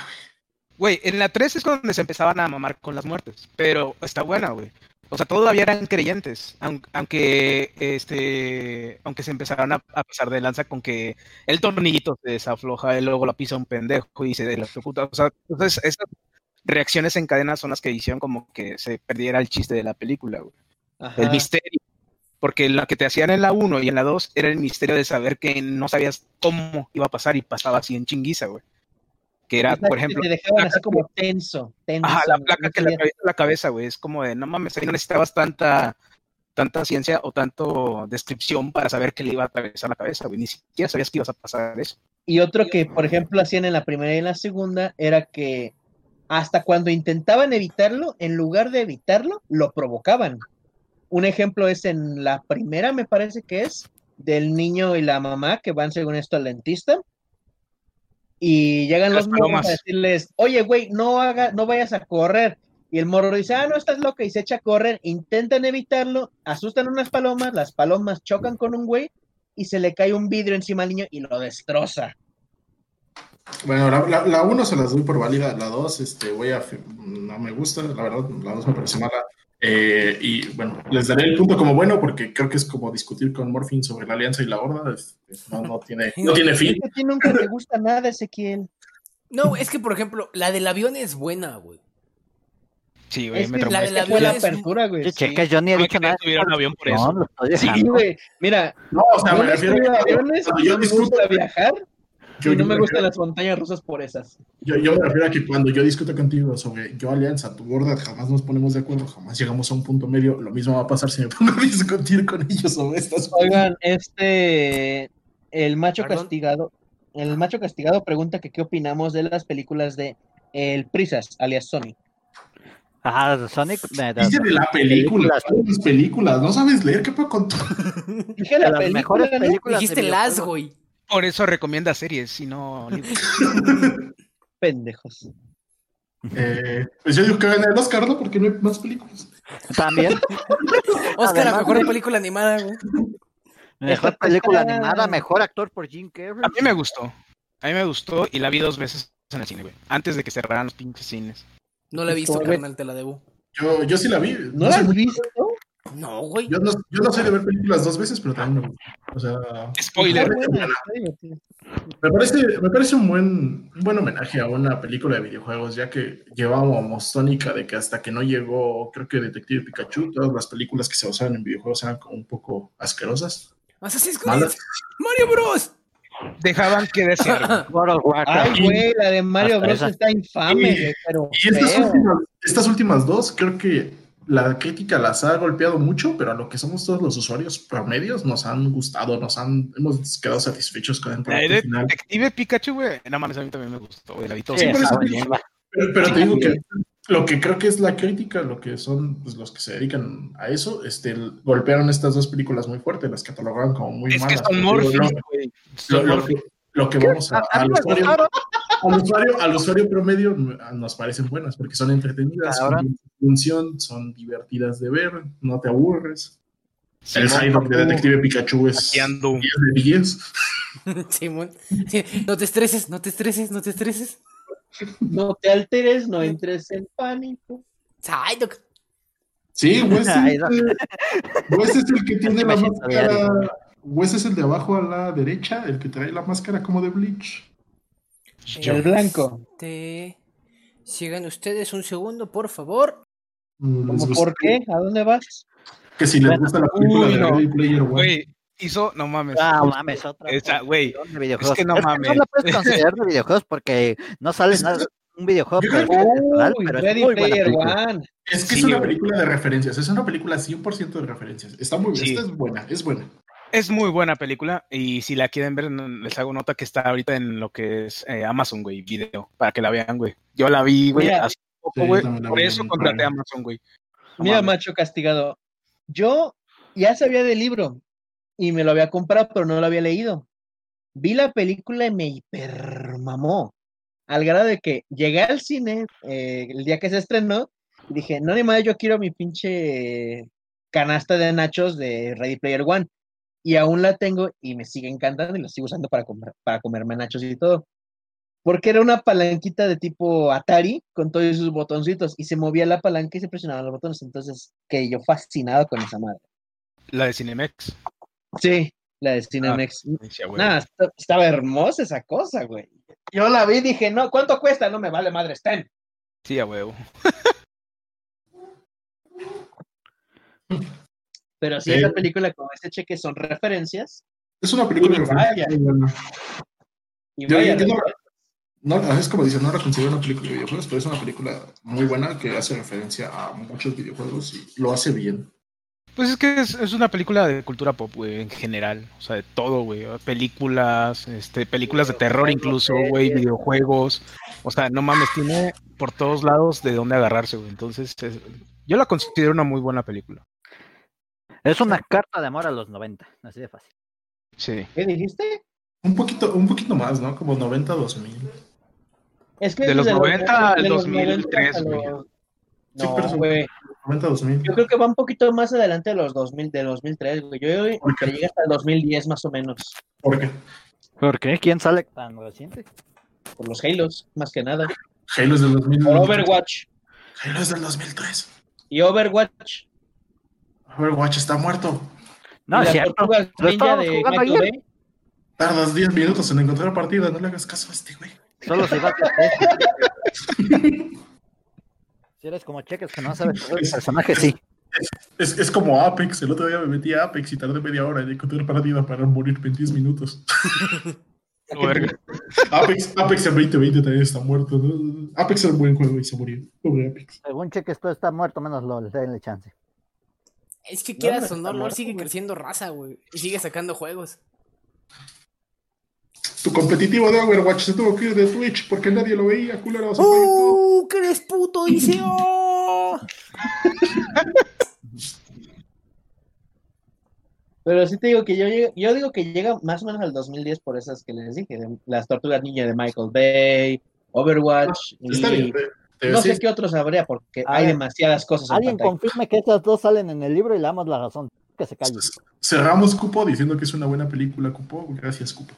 Güey, en la 3 es donde se empezaban a mamar con las muertes. Pero está buena, güey. O sea, todavía eran creyentes. aun- Aunque, este, aunque se empezaron a, a pasar de lanza con que el tornillito se desafloja y luego la pisa un pendejo y se electrocuta. O sea, entonces esas reacciones en cadena son las que hicieron como que se perdiera el chiste de la película, güey. Ajá. El misterio. Porque lo que te hacían en la 1 y en la 2 era el misterio de saber que no sabías cómo iba a pasar y pasaba así en chinguiza, güey. Que era, por ejemplo, Te dejaban así como tenso, tenso. Ajá, la no placa que le atraviesa la cabeza, güey. Es como de, no mames, ahí no necesitabas tanta, tanta ciencia o tanto descripción para saber que le iba a atravesar la cabeza, güey. Ni siquiera sabías que ibas a pasar eso. Y otro que, por ejemplo, hacían en la primera y en la segunda era que hasta cuando intentaban evitarlo, en lugar de evitarlo, lo provocaban. Un ejemplo es en la primera, me parece que es, del niño y la mamá que van, según esto, al dentista. Y llegan Las los morros palomas. a decirles, oye, güey, no haga, no vayas a correr. Y el morro dice, ah, no estás loca, y se echa a correr, intentan evitarlo, asustan unas palomas, las palomas chocan con un güey y se le cae un vidrio encima al niño y lo destroza. Bueno, la, la, la uno se las doy por válida, la 2 este, voy a, no me gusta, la verdad, la 2 me parece mala. Eh, y bueno, les daré el punto como bueno porque creo que es como discutir con Morphin sobre la alianza y la horda. no, no tiene, no tiene fin. A ti nunca te gusta nada, Ezequiel. No, es que por ejemplo, la del avión es buena, güey. Sí, güey, Es me la de es la que fue la avión apertura, güey. Sí, cheques, yo ni he dicho nada. un avión por eso. No, lo estoy Sí, güey. Mira, No, o sea, me refiero a aviones, yo gusta viajar yo, y no yo me gustan las montañas rusas por esas. yo, yo me refiero a que cuando yo discuto contigo sobre yo alianza, tu gorda, jamás nos ponemos de acuerdo, jamás llegamos a un punto medio. Lo mismo va a pasar si me pongo a discutir con ellos sobre estas cosas. Oigan, este, el macho Perdón. castigado, el macho castigado pregunta que qué opinamos de las películas de El Prisas, alias Sony. Ajá, Sonic. me da- Dice de la película, películas. ¿cuáles películas? ¿No sabes leer? ¿Qué puedo contar? Dije de la las película, mejores películas. Dijiste las, güey. Por eso recomienda series, y no libros. Pendejos. Eh, pues yo digo que gana el Oscar, ¿no? Porque no hay más películas. También. Oscar, la Además, mejor película animada, güey. Mejor Esta- película animada, mejor actor por Jim Carrey. A mí me gustó. A mí me gustó y la vi dos veces en el cine, güey. Antes de que cerraran los pinches cines. No la he visto, carnal, te la debo. Yo, yo sí la vi. ¿No la has visto? No, güey. Yo no, yo no soy de ver películas dos veces, pero también me gusta. O sea, Spoiler. Me parece, me parece un buen, un buen homenaje a una película de videojuegos, ya que llevábamos tónica de que hasta que no llegó, creo que Detective Pikachu, todas las películas que se usaban en videojuegos eran como un poco asquerosas. Assassin's Creed. Malas. Mario Bros. Dejaban que desear. güey. God of War, Ay, güey, la de Mario Bros está infame, Y- güey, pero Y estas últimas, estas últimas dos, creo que la crítica las ha golpeado mucho, pero a lo que somos todos los usuarios promedios nos han gustado, nos han, hemos quedado satisfechos con el producto de final. Detective Pikachu, güey. No mames, a mí también me gustó, güey. La vi todo Sí, bien. pero. Pero, pero te digo que lo que creo que es la crítica, lo que son pues, los que se dedican a eso, este, golpearon estas dos películas muy fuertes, las catalogaron como muy Es que malas. son Pero Morpheus, lo- güey. lo, Son lo que, lo que vamos a, A- a al, al, usuario, al usuario promedio nos parecen buenas porque son entretenidas, Ahora. son función, son divertidas de ver, no te aburres. el Simón, Psyduck de Detective Pikachu es hackeando. 10 de 10. Simón. No te estreses, no te estreses, no te estreses. No te alteres, no entres en pánico. Psyduck. Sí, Wes, es, Wes es el que tiene la máscara. Wes es el de abajo a la derecha, el que trae la máscara como de Bleach. El blanco. Este, Sigan ustedes un segundo, por favor. Mm, ¿les ¿Cómo gusta? por qué? ¿A dónde vas? Que si les gusta la película Uy, de no. Ready Player One. Güey, hizo, no mames. Ah, mames, otra Esa, güey. videojuegos. que no mames. no la puedes considerar de videojuegos porque no sale Es- nada, un videojuego Yo que- Uy, pero es Ready buena Player. One. Es que Sí, es una güey. película de referencias, es una película 100% de referencias. Está muy bien, Sí. esta es buena, es buena. Es muy buena película y si la quieren ver, les hago nota que está ahorita en lo que es eh, Amazon, güey, video, para que la vean, güey. Yo la vi, güey, Mira. hace poco, Sí, güey. Por eso contraté a Amazon, güey. No Mira, mames. macho castigado. Yo ya sabía del libro y me lo había comprado, pero no lo había leído. Vi la película y me hipermamó. Al grado de que llegué al cine eh, el día que se estrenó y dije, no, ni madre, yo quiero mi pinche canasta de nachos de Ready Player One. Y aún la tengo y me sigue encantando y la sigo usando para, comer, para comerme nachos y todo. Porque era una palanquita de tipo Atari con todos sus botoncitos y se movía la palanca y se presionaban los botones. Entonces, que yo fascinado con esa madre. La de Cinemex. Sí, la de Cinemex. Nada, esta- estaba hermosa esa cosa, güey. Yo la vi y dije, no, ¿cuánto cuesta? No me vale madre, estén. Sí, a huevo. Pero sí, Sí. esa película con ese cheque son referencias. Es una película Y vaya. muy buena. Y Yo- vaya, yo no, no, es como dicen, no la considero una película de videojuegos, pero es una película muy buena que hace referencia a muchos videojuegos y lo hace bien. Pues es que es, es una película de cultura pop, güey, en general. O sea, de todo, güey. Películas, este, películas de terror incluso, güey, videojuegos. O sea, no mames, tiene por todos lados de dónde agarrarse, güey. Entonces, es- yo la considero una muy buena película. Es una carta de amor a los 90, así de fácil. Sí. ¿Qué dijiste? Un poquito, un poquito más, ¿no? Como 90, 2000. Es que De los desde 90 al de los 2003, 90 a güey. los- Sí, No, pero eso- güey. 90, 2000. Yo creo que va un poquito más adelante de los 2000, de 2003, güey. Yo ¿Por qué? que llega hasta el 2010 más o menos. ¿Por qué? ¿Por qué? ¿Quién sale tan reciente? Por los Halos, más que nada. Halo es del 2000. Por Overwatch. Halo es del 2003. Y Overwatch. Overwatch está muerto. No, es cierto. Lo estábamos de jugando ayer. Bay. Tardas 10 minutos en encontrar partida, no le hagas caso a este güey. Solo si vas a Si eres como cheques que no sabes todo el personaje, sí. Es, es como Apex. El otro día me metí a Apex y tardé media hora en encontrar partida para morir en 10 minutos. Apex, Apex en 2020 también está muerto. ¿no? Apex era un buen juego y se murió. Pobre Apex. Según cheques, todo está muerto menos LOL. Denle chance. Es que quieras o no, LOL sigue güey. creciendo raza, güey. Y sigue sacando juegos. Tu competitivo de Overwatch se tuvo que ir de Twitch porque nadie lo veía, YouTube. ¡Uh! ¡Que eres puto! Dice. ¡Oh! Pero sí te digo que yo, llego- yo digo que llega más o menos al 2010 por esas que les dije. de las tortugas ninja de Michael Bay, Overwatch. y Está bien. No sé qué otros habría porque hay demasiadas cosas en Alguien confirme que esas dos salen en el libro y le damos la razón. Que se calle. Cerramos Cupo diciendo que es una buena película, Cupo. Gracias, Cupo.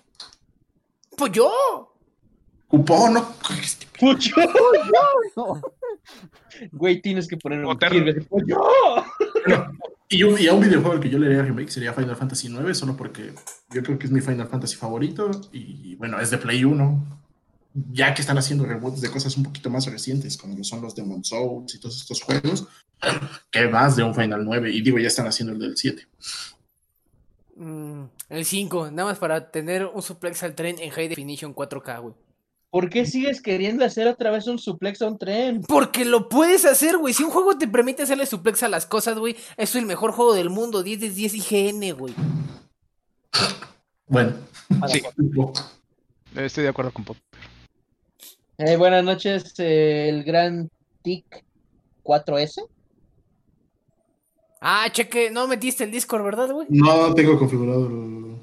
¡Pues yo! Cupo, no. ¡Pucho! No. Güey, tienes que poner un ¡Pucho! Y, un- y a un videojuego al que yo le haría remake sería Final Fantasy IX, solo porque yo creo que es mi Final Fantasy favorito. Y bueno, es de Play 1. Ya que están haciendo reboots de cosas un poquito más recientes, como lo son los Demon Souls y todos estos juegos, que más de un Final 9. Y digo, ya están haciendo el del 7. Mm, el 5, nada más para tener un suplex al tren en High Definition 4K, güey. ¿Por qué sigues queriendo hacer otra vez un suplex a un tren? Porque lo puedes hacer, güey. Si un juego te permite hacerle suplex a las cosas, güey, es el mejor juego del mundo. 10 de 10 IGN, güey. Bueno, Sí. Estoy de acuerdo con Pop. Eh, buenas noches, eh, el gran TIC 4S. Ah, cheque, no metiste el Discord, ¿verdad, güey? No tengo configurado el,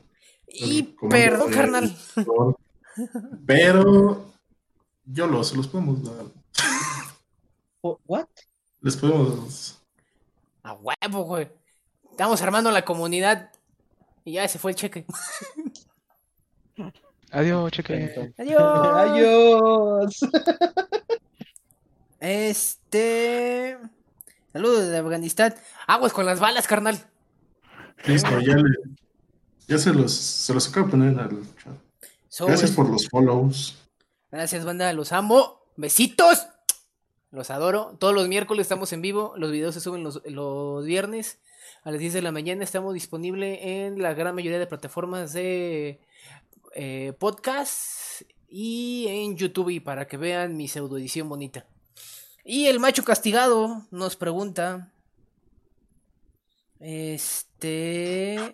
Y el perdón, de carnal. Discord, Pero yo los, los podemos dar. ¿What? Les podemos. A huevo, güey. Estamos armando la comunidad. Y ya se fue el cheque. Adiós, cheque. Adiós. Adiós. Este. Saludos desde Afganistán. Aguas con las balas, carnal. Listo, ya, le, ya se, los, se los acabo de poner al chat. Gracias por los follows. Gracias, banda. Los amo. Besitos. Los adoro. Todos los miércoles estamos en vivo. Los videos se suben los, los viernes a las 10 de la mañana. Estamos disponibles en la gran mayoría de plataformas de eh, podcast y en YouTube y para que vean mi pseudo edición bonita. Y el macho castigado nos pregunta. Este.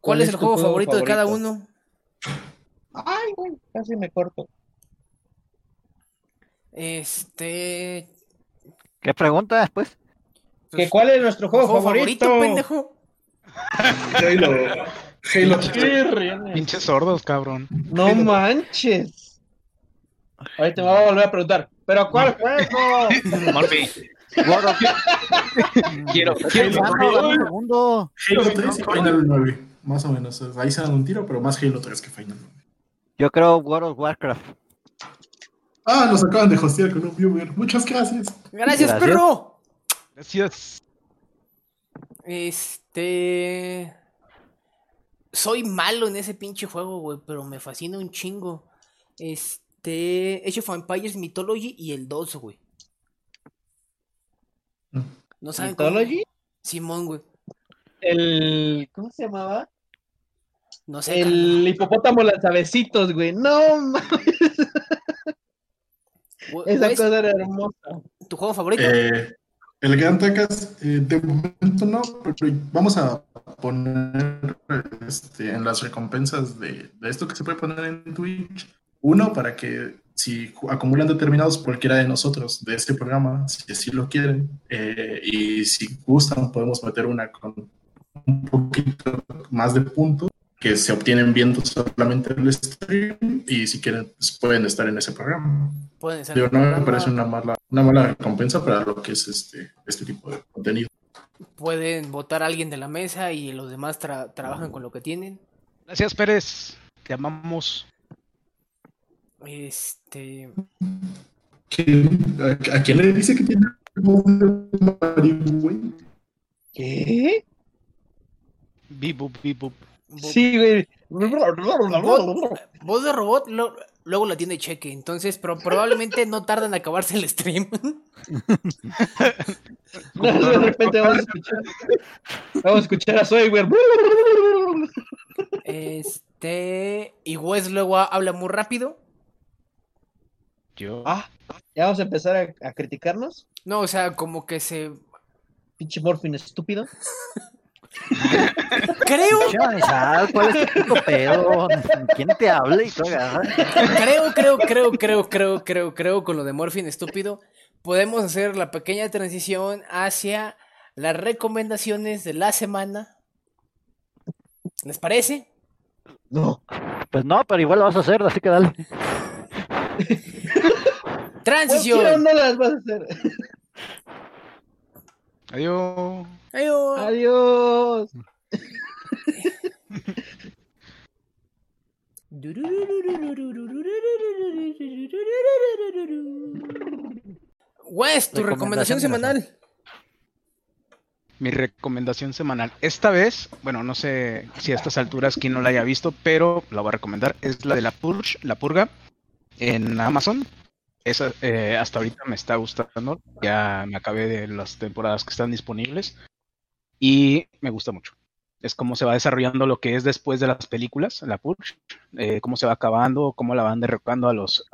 ¿Cuál, es el tu juego favorito, de cada uno? Ay, güey, casi me corto. Este. ¿Qué pregunta después? ¿Que ¿Cuál es nuestro juego, ¿Juego favorito? favorito, pendejo? Halo. Pinches sordos, cabrón. No manches. Ahorita me voy a volver a preguntar. ¿Pero cuál juego? Morphy. Quiero, segundo. Halo 3 y Final 9. Más o menos. Ahí se dan un tiro, pero más Halo 3 que Final 9. Yo creo World of Warcraft. Ah, nos acaban de hostear con un viewer. Muchas gracias. Gracias, Gracias. perro. Gracias. Este. Soy malo en ese pinche juego, güey, pero me fascina un chingo. Este. Age of Empires Mythology y el 2, güey. No saben cómo- ¿Mythology? Simón, güey. El. ¿Cómo se llamaba? No sé. El hipopótamo lanzabecitos, güey. No mames, esa cosa era hermosa. ¿Tu juego favorito? Eh, el Gran Tacas, eh, de momento no, pero vamos a poner este, en las recompensas de, de esto que se puede poner en Twitch. Uno, para que si acumulan determinados cualquiera de nosotros de este programa, si así lo quieren, eh, y si gustan, podemos meter una con un poquito más de puntos que se obtienen viendo solamente el stream y si quieren pues, pueden estar en ese programa. Pueden ser. Digo, no me parece una mala, una mala recompensa para lo que es este, este tipo de contenido. Pueden votar a alguien de la mesa y los demás tra- trabajan con lo que tienen. Gracias, Pérez. Te amamos. Este. ¿Quién- a, a quién le dice que tiene voz de marihuana? ¿Qué? Bibu, bibu. Sí, güey. Voz de robot, lo- luego la tiene cheque. Entonces, pero probablemente no tarda en acabarse el stream. De repente vamos a escuchar. Vamos a escuchar a Zoe, güey. Este. Y Wes luego ha- habla muy rápido. Yo. Ah, ya vamos a empezar a, a criticarnos. No, o sea, como que se. Pinche Morfin estúpido. Creo, ¿cuál es tu pedo? ¿Quién te habla y creo, creo, creo, creo, creo, creo, creo, con lo de Morphin estúpido. Podemos hacer la pequeña transición hacia las recomendaciones de la semana. ¿Les parece? No. Pues no, pero igual lo vas a hacer, así que dale. Transición. ¿Por qué no las vas a hacer? Adiós. Adiós. Adiós. Wes, tu recomendación Recomendación semanal. Mi recomendación semanal. Esta vez, bueno, no sé si a estas alturas quien no la haya visto, pero la voy a recomendar. Es la de la Purge, la Purga, en Amazon. Esa eh, hasta ahorita me está gustando. Ya me acabé de las temporadas que están disponibles. Y me gusta mucho. Es cómo se va desarrollando lo que es después de las películas, la Purge, eh, cómo se va acabando, cómo la van derrocando a los,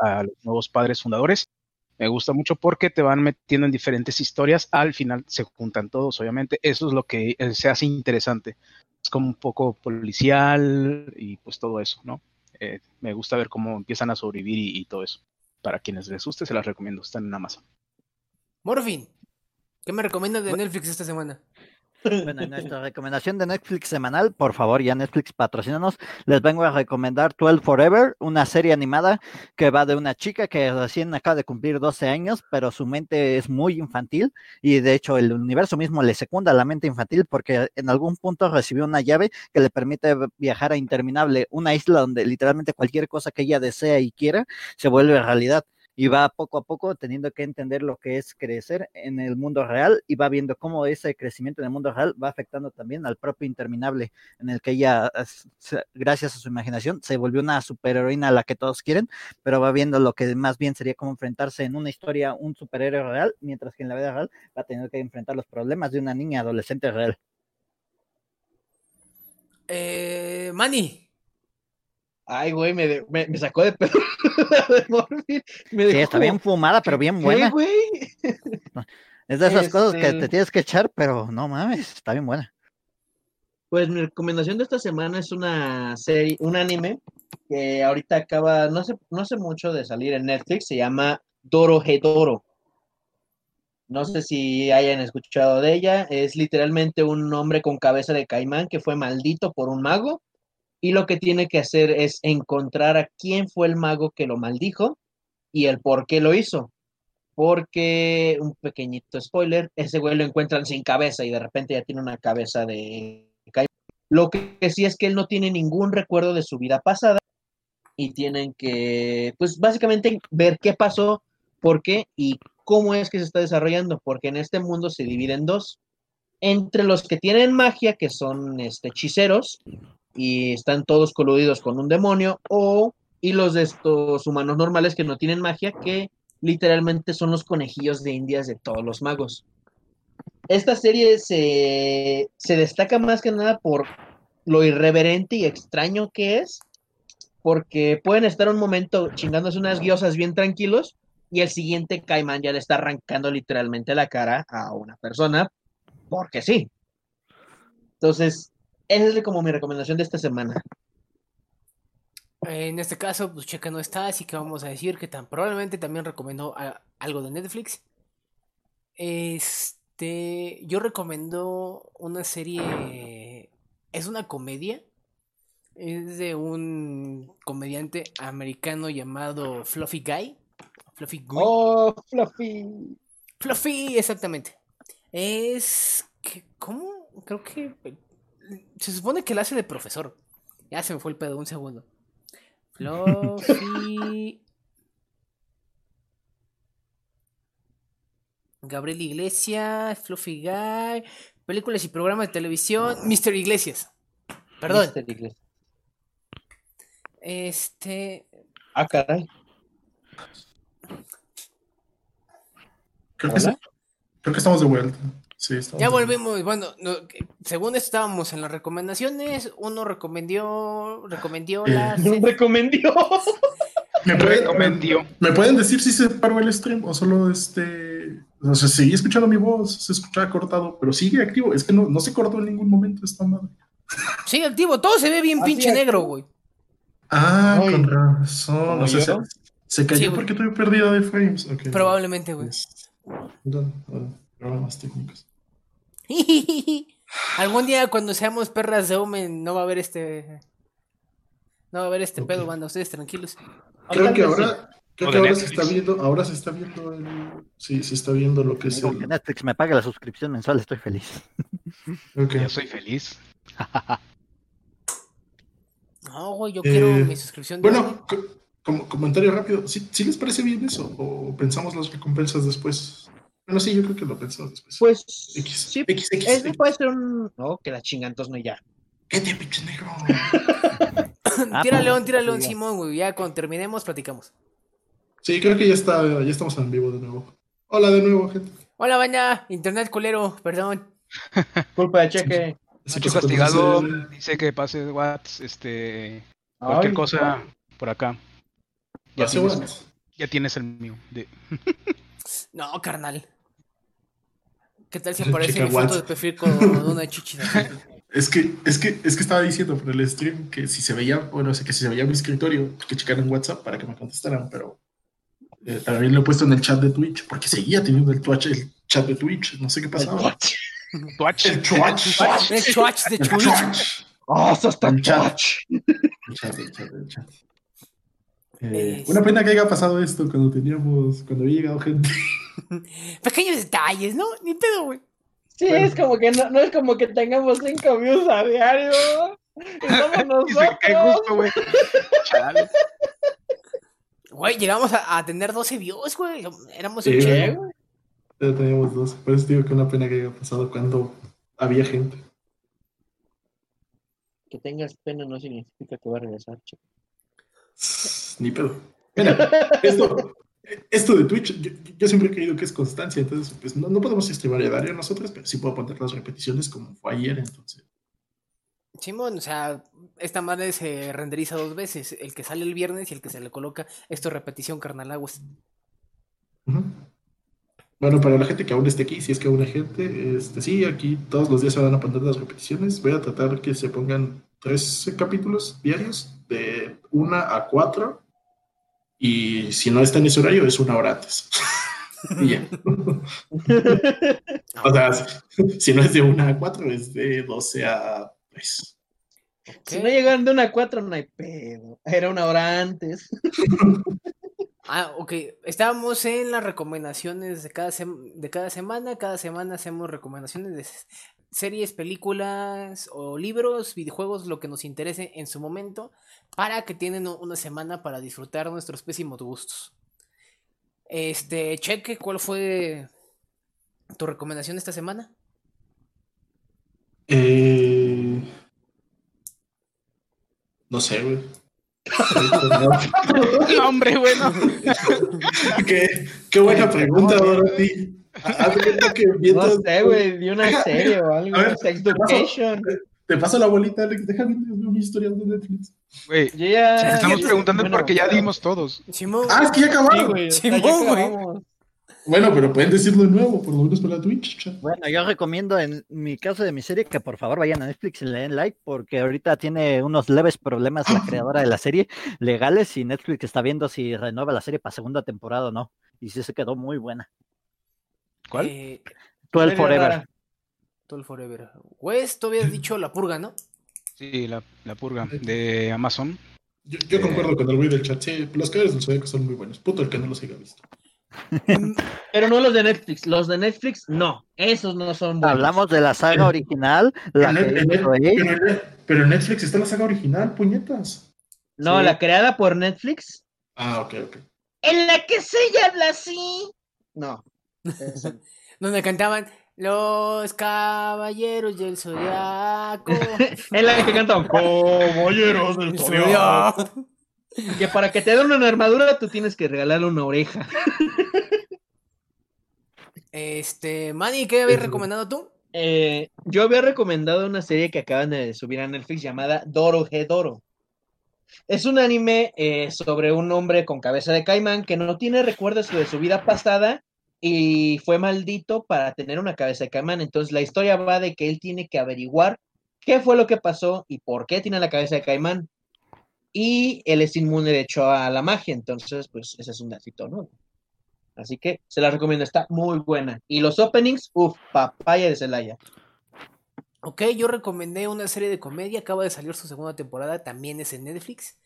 nuevos padres fundadores. Me gusta mucho porque te van metiendo en diferentes historias. Al final se juntan todos, obviamente. Eso es lo que eh, se hace interesante. Es como un poco policial y pues todo eso, ¿no? eh, me gusta ver cómo empiezan a sobrevivir y todo eso. Para quienes les guste, se las recomiendo. Están en Amazon. Morfin, ¿qué me recomiendas de Netflix esta semana? Bueno, en nuestra recomendación de Netflix semanal, por favor, ya Netflix patrocínanos, les vengo a recomendar 12 Forever, una serie animada que va de una chica que recién acaba de cumplir 12 años, pero su mente es muy infantil y de hecho el universo mismo le secunda la mente infantil porque en algún punto recibió una llave que le permite viajar a Interminable, una isla donde literalmente cualquier cosa que ella desea y quiera se vuelve realidad y va poco a poco teniendo que entender lo que es crecer en el mundo real y va viendo cómo ese crecimiento en el mundo real va afectando también al propio interminable en el que ella, gracias a su imaginación, se volvió una superheroína a la que todos quieren, pero va viendo lo que más bien sería como enfrentarse en una historia un superhéroe real, mientras que en la vida real va tener que enfrentar los problemas de una niña adolescente real. Eh, Manny. Ay, güey, me, me, me, sacó de pedo Me sí, está bien fumada, pero bien buena. güey? Es de esas este... cosas que te tienes que echar, pero no mames, está bien buena. Pues mi recomendación de esta semana es una serie, un anime que ahorita acaba, no sé, no sé mucho de salir en Netflix, se llama Doro Hedoro. No sé si hayan escuchado de ella. Es literalmente un hombre con cabeza de caimán que fue maldito por un mago y lo que tiene que hacer es encontrar a quién fue el mago que lo maldijo y el por qué lo hizo. Porque, un pequeñito spoiler, ese güey lo encuentran sin cabeza y de repente ya tiene una cabeza de... Lo que sí es que él no tiene ningún recuerdo de su vida pasada y tienen que, pues básicamente ver qué pasó, por qué y cómo es que se está desarrollando, porque en este mundo se divide en dos. Entre los que tienen magia, que son este, hechiceros, y están todos coludidos con un demonio, o y los de estos humanos normales que no tienen magia, que literalmente son los conejillos de indias de todos los magos. Esta serie se, se destaca más que nada por lo irreverente y extraño que es, porque pueden estar un momento chingándose unas guiosas bien tranquilos y el siguiente caimán ya le está arrancando literalmente la cara a una persona, porque sí. Entonces, esa es como mi recomendación de esta semana. En este caso, pues Checa no está, así que vamos a decir que tan probablemente también recomendó algo de Netflix. Este, yo recomiendo una serie, es una comedia, es de un comediante americano llamado Fluffy Guy. Fluffy Guy. Oh, Fluffy. Fluffy, exactamente. Es que, ¿cómo? Creo que se supone que la hace de profesor. Ya se me fue el pedo, un segundo. Fluffy. Gabriel Iglesias, Fluffy Guy, películas y programas de televisión, Mr. Iglesias. Perdón. Mr. Iglesias. Este. Ah, caray. Creo que, sí. Creo que estamos de vuelta. Sí, ya volvimos. Bueno, no, según estábamos en las recomendaciones, uno recomendó, recomendó la. recomendó. ¿Me pueden, me, ¿Me pueden decir si se paró el stream o solo este. O sea, seguí escuchando mi voz, se escuchaba cortado, pero sigue activo. Es que no, no se cortó en ningún momento esta madre. Sigue activo, todo se ve bien Así pinche es. negro, güey. Ah, Ay. con razón. ¿Como O sea, se, cayó Sí, porque tuve pérdida de frames. Probablemente, güey. No, no, Problemas técnicos. Algún día cuando seamos perras de Omen no va a haber este. No va a haber este pedo, banda. Ustedes tranquilos. Creo que ahora, creo que ahora se está viendo, ahora se está viendo el, sí, se está viendo lo que es el, Netflix me pague la suscripción mensual, estoy feliz. ok. Yo soy feliz. No, güey, yo Eh, quiero mi suscripción de. Bueno, co- como comentario rápido, ¿sí, sí les parece bien eso? ¿O pensamos las recompensas después? Bueno, sí, yo creo que lo pensamos después. Pues X, sí, X, X, ese X. puede ser un. No, que la chinga, entonces no ya. ¿Qué te pinche negro? Tira León, tira León, diga. Simón, güey. Ya cuando terminemos, platicamos. Sí, creo que ya está, ya estamos en vivo de nuevo. Hola de nuevo, gente. Hola, banda. Internet culero, perdón. Culpa de cheque. Que castigado. Dice que pase Watts, este. Cualquier Ay, cosa por acá. Ya tienes, buenas. ya tienes el mío. De... No, carnal. ¿Qué tal si aparece mi foto de perfil con una chichi? Es que, es que, es que estaba diciendo por el stream que si se veía, bueno, sé que si se veía mi escritorio, que checaran WhatsApp para que me contestaran, pero eh, también lo he puesto en el chat de Twitch, porque seguía teniendo el, Twitch, el chat de Twitch, no sé qué pasaba. Twitch. El Twitch. El Twitch de El Twitch. ¡Oh, eso está El chat. El chat, el chat, el chat. Eh, Una pena que haya pasado esto cuando teníamos, cuando había llegado gente. Pequeños detalles, ¿no? Ni pedo, güey. Sí, es como que no, no es como que tengamos cinco views a diario. Y somos nosotros. justo, güey. Chale. Güey, llegamos a, a tener 12 views, güey. Éramos un Sí, chingo. güey. Ya teníamos dos. Por eso digo que una pena que haya pasado cuando había gente. Que tengas pena no significa que va a regresar, chico. Ni pedo. Mira, esto, esto de Twitch, yo, yo siempre he creído que es constancia, entonces pues no, no podemos streamar a diario nosotros, pero sí puedo poner las repeticiones como fue ayer, entonces. Simón, o sea, esta madre se renderiza dos veces. El que sale el viernes y el que se le coloca. Esto es repetición, carnal aguas. Bueno, para la gente que aún esté aquí, si es que aún hay gente, este, sí, aquí todos los días se van a poner las repeticiones. Voy a tratar que se pongan tres capítulos diarios, de una a cuatro. Y si no está en ese horario, es una hora antes. y ya. o sea, si- si no es de una a cuatro, es de 12 a 3. Si no llegaron de una a cuatro, no hay pedo. Era una hora antes. Ah, ok. Estábamos en las recomendaciones de cada, de cada semana. Cada semana hacemos recomendaciones de series, películas o libros, videojuegos, lo que nos interese en su momento, para que tienen una semana para disfrutar nuestros pésimos gustos. Este, cheque, ¿cuál fue tu recomendación esta semana? Eh, no sé, güey. No, hombre, bueno. qué, qué buena pregunta, Dorothy. Haz de cuenta que No sé, güey, de una serie o algo. A ver, Sex te paso- Education. Te paso la bolita, Alex. Déjame ver mi historial de Netflix. Güey, estamos preguntando bueno, porque ya dimos todos. Ah, es que ya acabaron. güey. Bueno, pero pueden decirlo de nuevo, por lo menos para Twitch. Bueno, yo recomiendo en mi caso de mi serie que por favor vayan a Netflix y le den like porque ahorita tiene unos leves problemas la creadora de la serie legales y Netflix está viendo si renueva la serie para segunda temporada o no. Y sí se quedó muy buena. ¿Cuál? Eh, 12 Medio Forever. rara. Todo Forever. Wes, tú habías dicho la purga, ¿no? Sí, la, la purga de Amazon. Yo, yo Eh. concuerdo con el güey del chat. Sí, los caballeros del Zodíaco son muy buenos. Puto el que no los haya visto. Pero no los de Netflix. Los de Netflix, no. Esos no son buenos. Hablamos de la saga original, la que pero, en Net- pero en Netflix está la saga original, puñetas. No, Sí. la creada por Netflix. Ah, ok, ok. En la que se habla así. No. Eso. Donde cantaban Los Caballeros del Zodiaco. En la que cantan Caballeros del El Zodiaco. Que para que te den una armadura, tú tienes que regalarle una oreja. Este, Manny, ¿qué habías recomendado tú? Eh, yo había recomendado una serie que acaban de subir a Netflix llamada Doro Doro. Es un anime eh, sobre un hombre con cabeza de caimán que no tiene recuerdos de su vida pasada y fue maldito para tener una cabeza de caimán. Entonces la historia va de que él tiene que averiguar qué fue lo que pasó y por qué tiene la cabeza de caimán. Y él es inmune de hecho a la magia, entonces pues ese es un datito, ¿no? Así que se la recomiendo, está muy buena. Y los openings, uff, papaya de Celaya. Ok, yo recomendé una serie de comedia, acaba de salir su segunda temporada, también es en Netflix.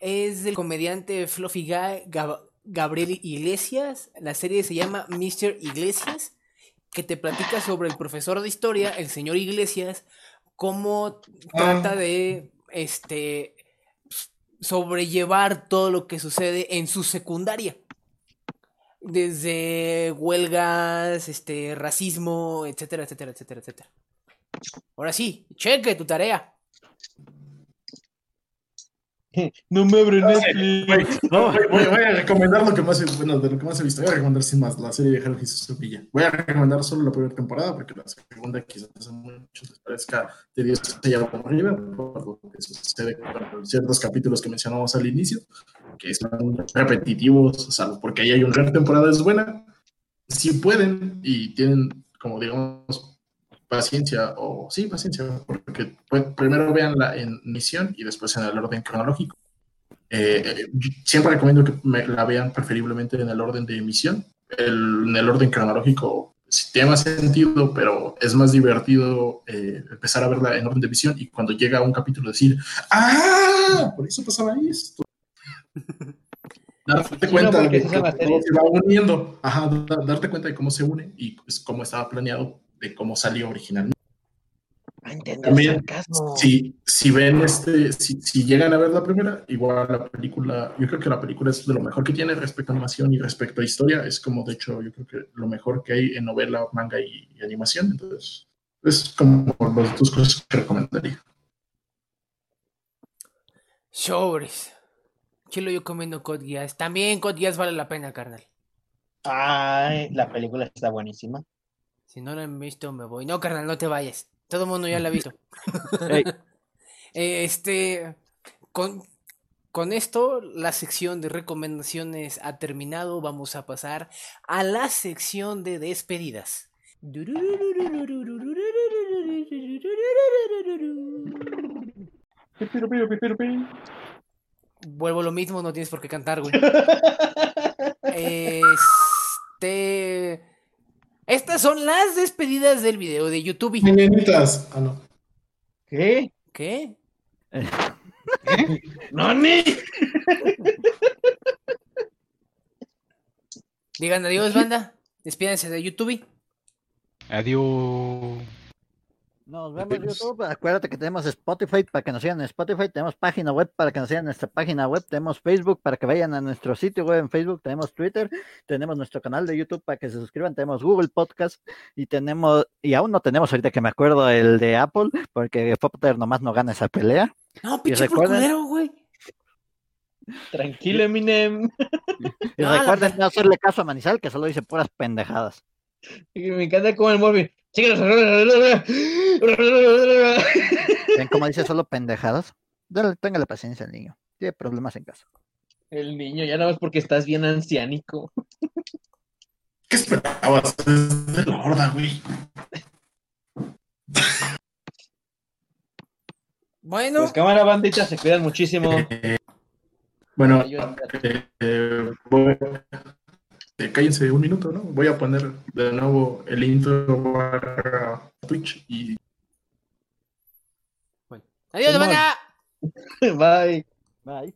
Es del comediante Fluffy Guy, Gab- Gabriel Iglesias. La serie se llama Mr. Iglesias, que te platica sobre el profesor de historia, el señor Iglesias, cómo trata de este sobrellevar todo lo que sucede en su secundaria. Desde huelgas, este, racismo, etcétera, etcétera, etcétera, etcétera. Ahora sí, cheque tu tarea. No me abre Güey, voy, voy- voy a recomendar lo que más he, bueno, de lo que más he visto. Voy a recomendar sin más la serie de Harold y su Villa. Voy a recomendar solo la primera temporada porque la segunda quizás a muchos les parezca tediosa y aburrida por lo que sucede con ciertos capítulos que mencionamos al inicio, que son repetitivos, o sea, porque ahí hay una primera temporada es buena. Si pueden y tienen, como digamos, paciencia, o sí, paciencia, porque pues, primero veanla en misión y después en el orden cronológico. Eh, siempre recomiendo que me la vean preferiblemente en el orden de emisión. El- en el orden cronológico sí tiene más sentido, pero es más divertido eh, empezar a verla en orden de emisión y cuando llega un capítulo decir, ¡ah! Por eso pasaba esto. Darte no, cuenta porque de que todo se va uniendo. Ajá, da- darte cuenta de cómo se une y pues, cómo estaba planeado, de cómo salió originalmente. A entender También. Si, si ven este, si, si llegan a ver la primera, igual la película, yo creo que la película es de lo mejor que tiene respecto a animación y respecto a historia. Es como, de hecho, yo creo que lo mejor que hay en novela, manga y, y animación. Entonces, es como las dos cosas que recomendaría. Sobres. Chilo yo comiendo Code Geass. También Code Geass vale la pena, carnal. Ay, la película está buenísima. Si no lo han visto, me voy. No, carnal, no te vayas. Todo el mundo ya la ha visto. Ey. Este, con, con esto, la sección de recomendaciones ha terminado. Vamos a pasar a la sección de despedidas. Vuelvo lo mismo, no tienes por qué cantar, güey. Este. Estas son las despedidas del video de YouTube. Mañanitas. Ah, no. ¿Qué? ¿Qué? ¡Nani! Digan adiós, banda. Despídense de YouTube. Adiós. Nos vemos en YouTube. Acuérdate que tenemos Spotify para que nos sigan en Spotify. Tenemos página web para que nos sigan en nuestra página web. Tenemos Facebook para que vayan a nuestro sitio web en Facebook. Tenemos Twitter. Tenemos nuestro canal de YouTube para que se suscriban. Tenemos Google Podcast. Y tenemos, y aún no tenemos ahorita que me acuerdo el de Apple, porque Potter nomás no gana esa pelea. No, pinche güey. Tranquilo, Eminem. Y No, la- recuerden no hacerle caso a Manizal, que solo dice puras pendejadas. Y Me encanta como el móvil. ¿Ven cómo dice solo pendejadas? Dale, téngale paciencia al niño. Tiene problemas en casa. El niño, ya nada más porque estás bien anciánico. ¿Qué esperabas? Es de la horda, güey. Bueno, Pues cámara bandita, se cuidan muchísimo. Bueno, eh, eh, voy- eh, cállense un minuto, ¿no? Voy a poner de nuevo el intro para Twitch y adiós, Simón. banda. Bye. Bye.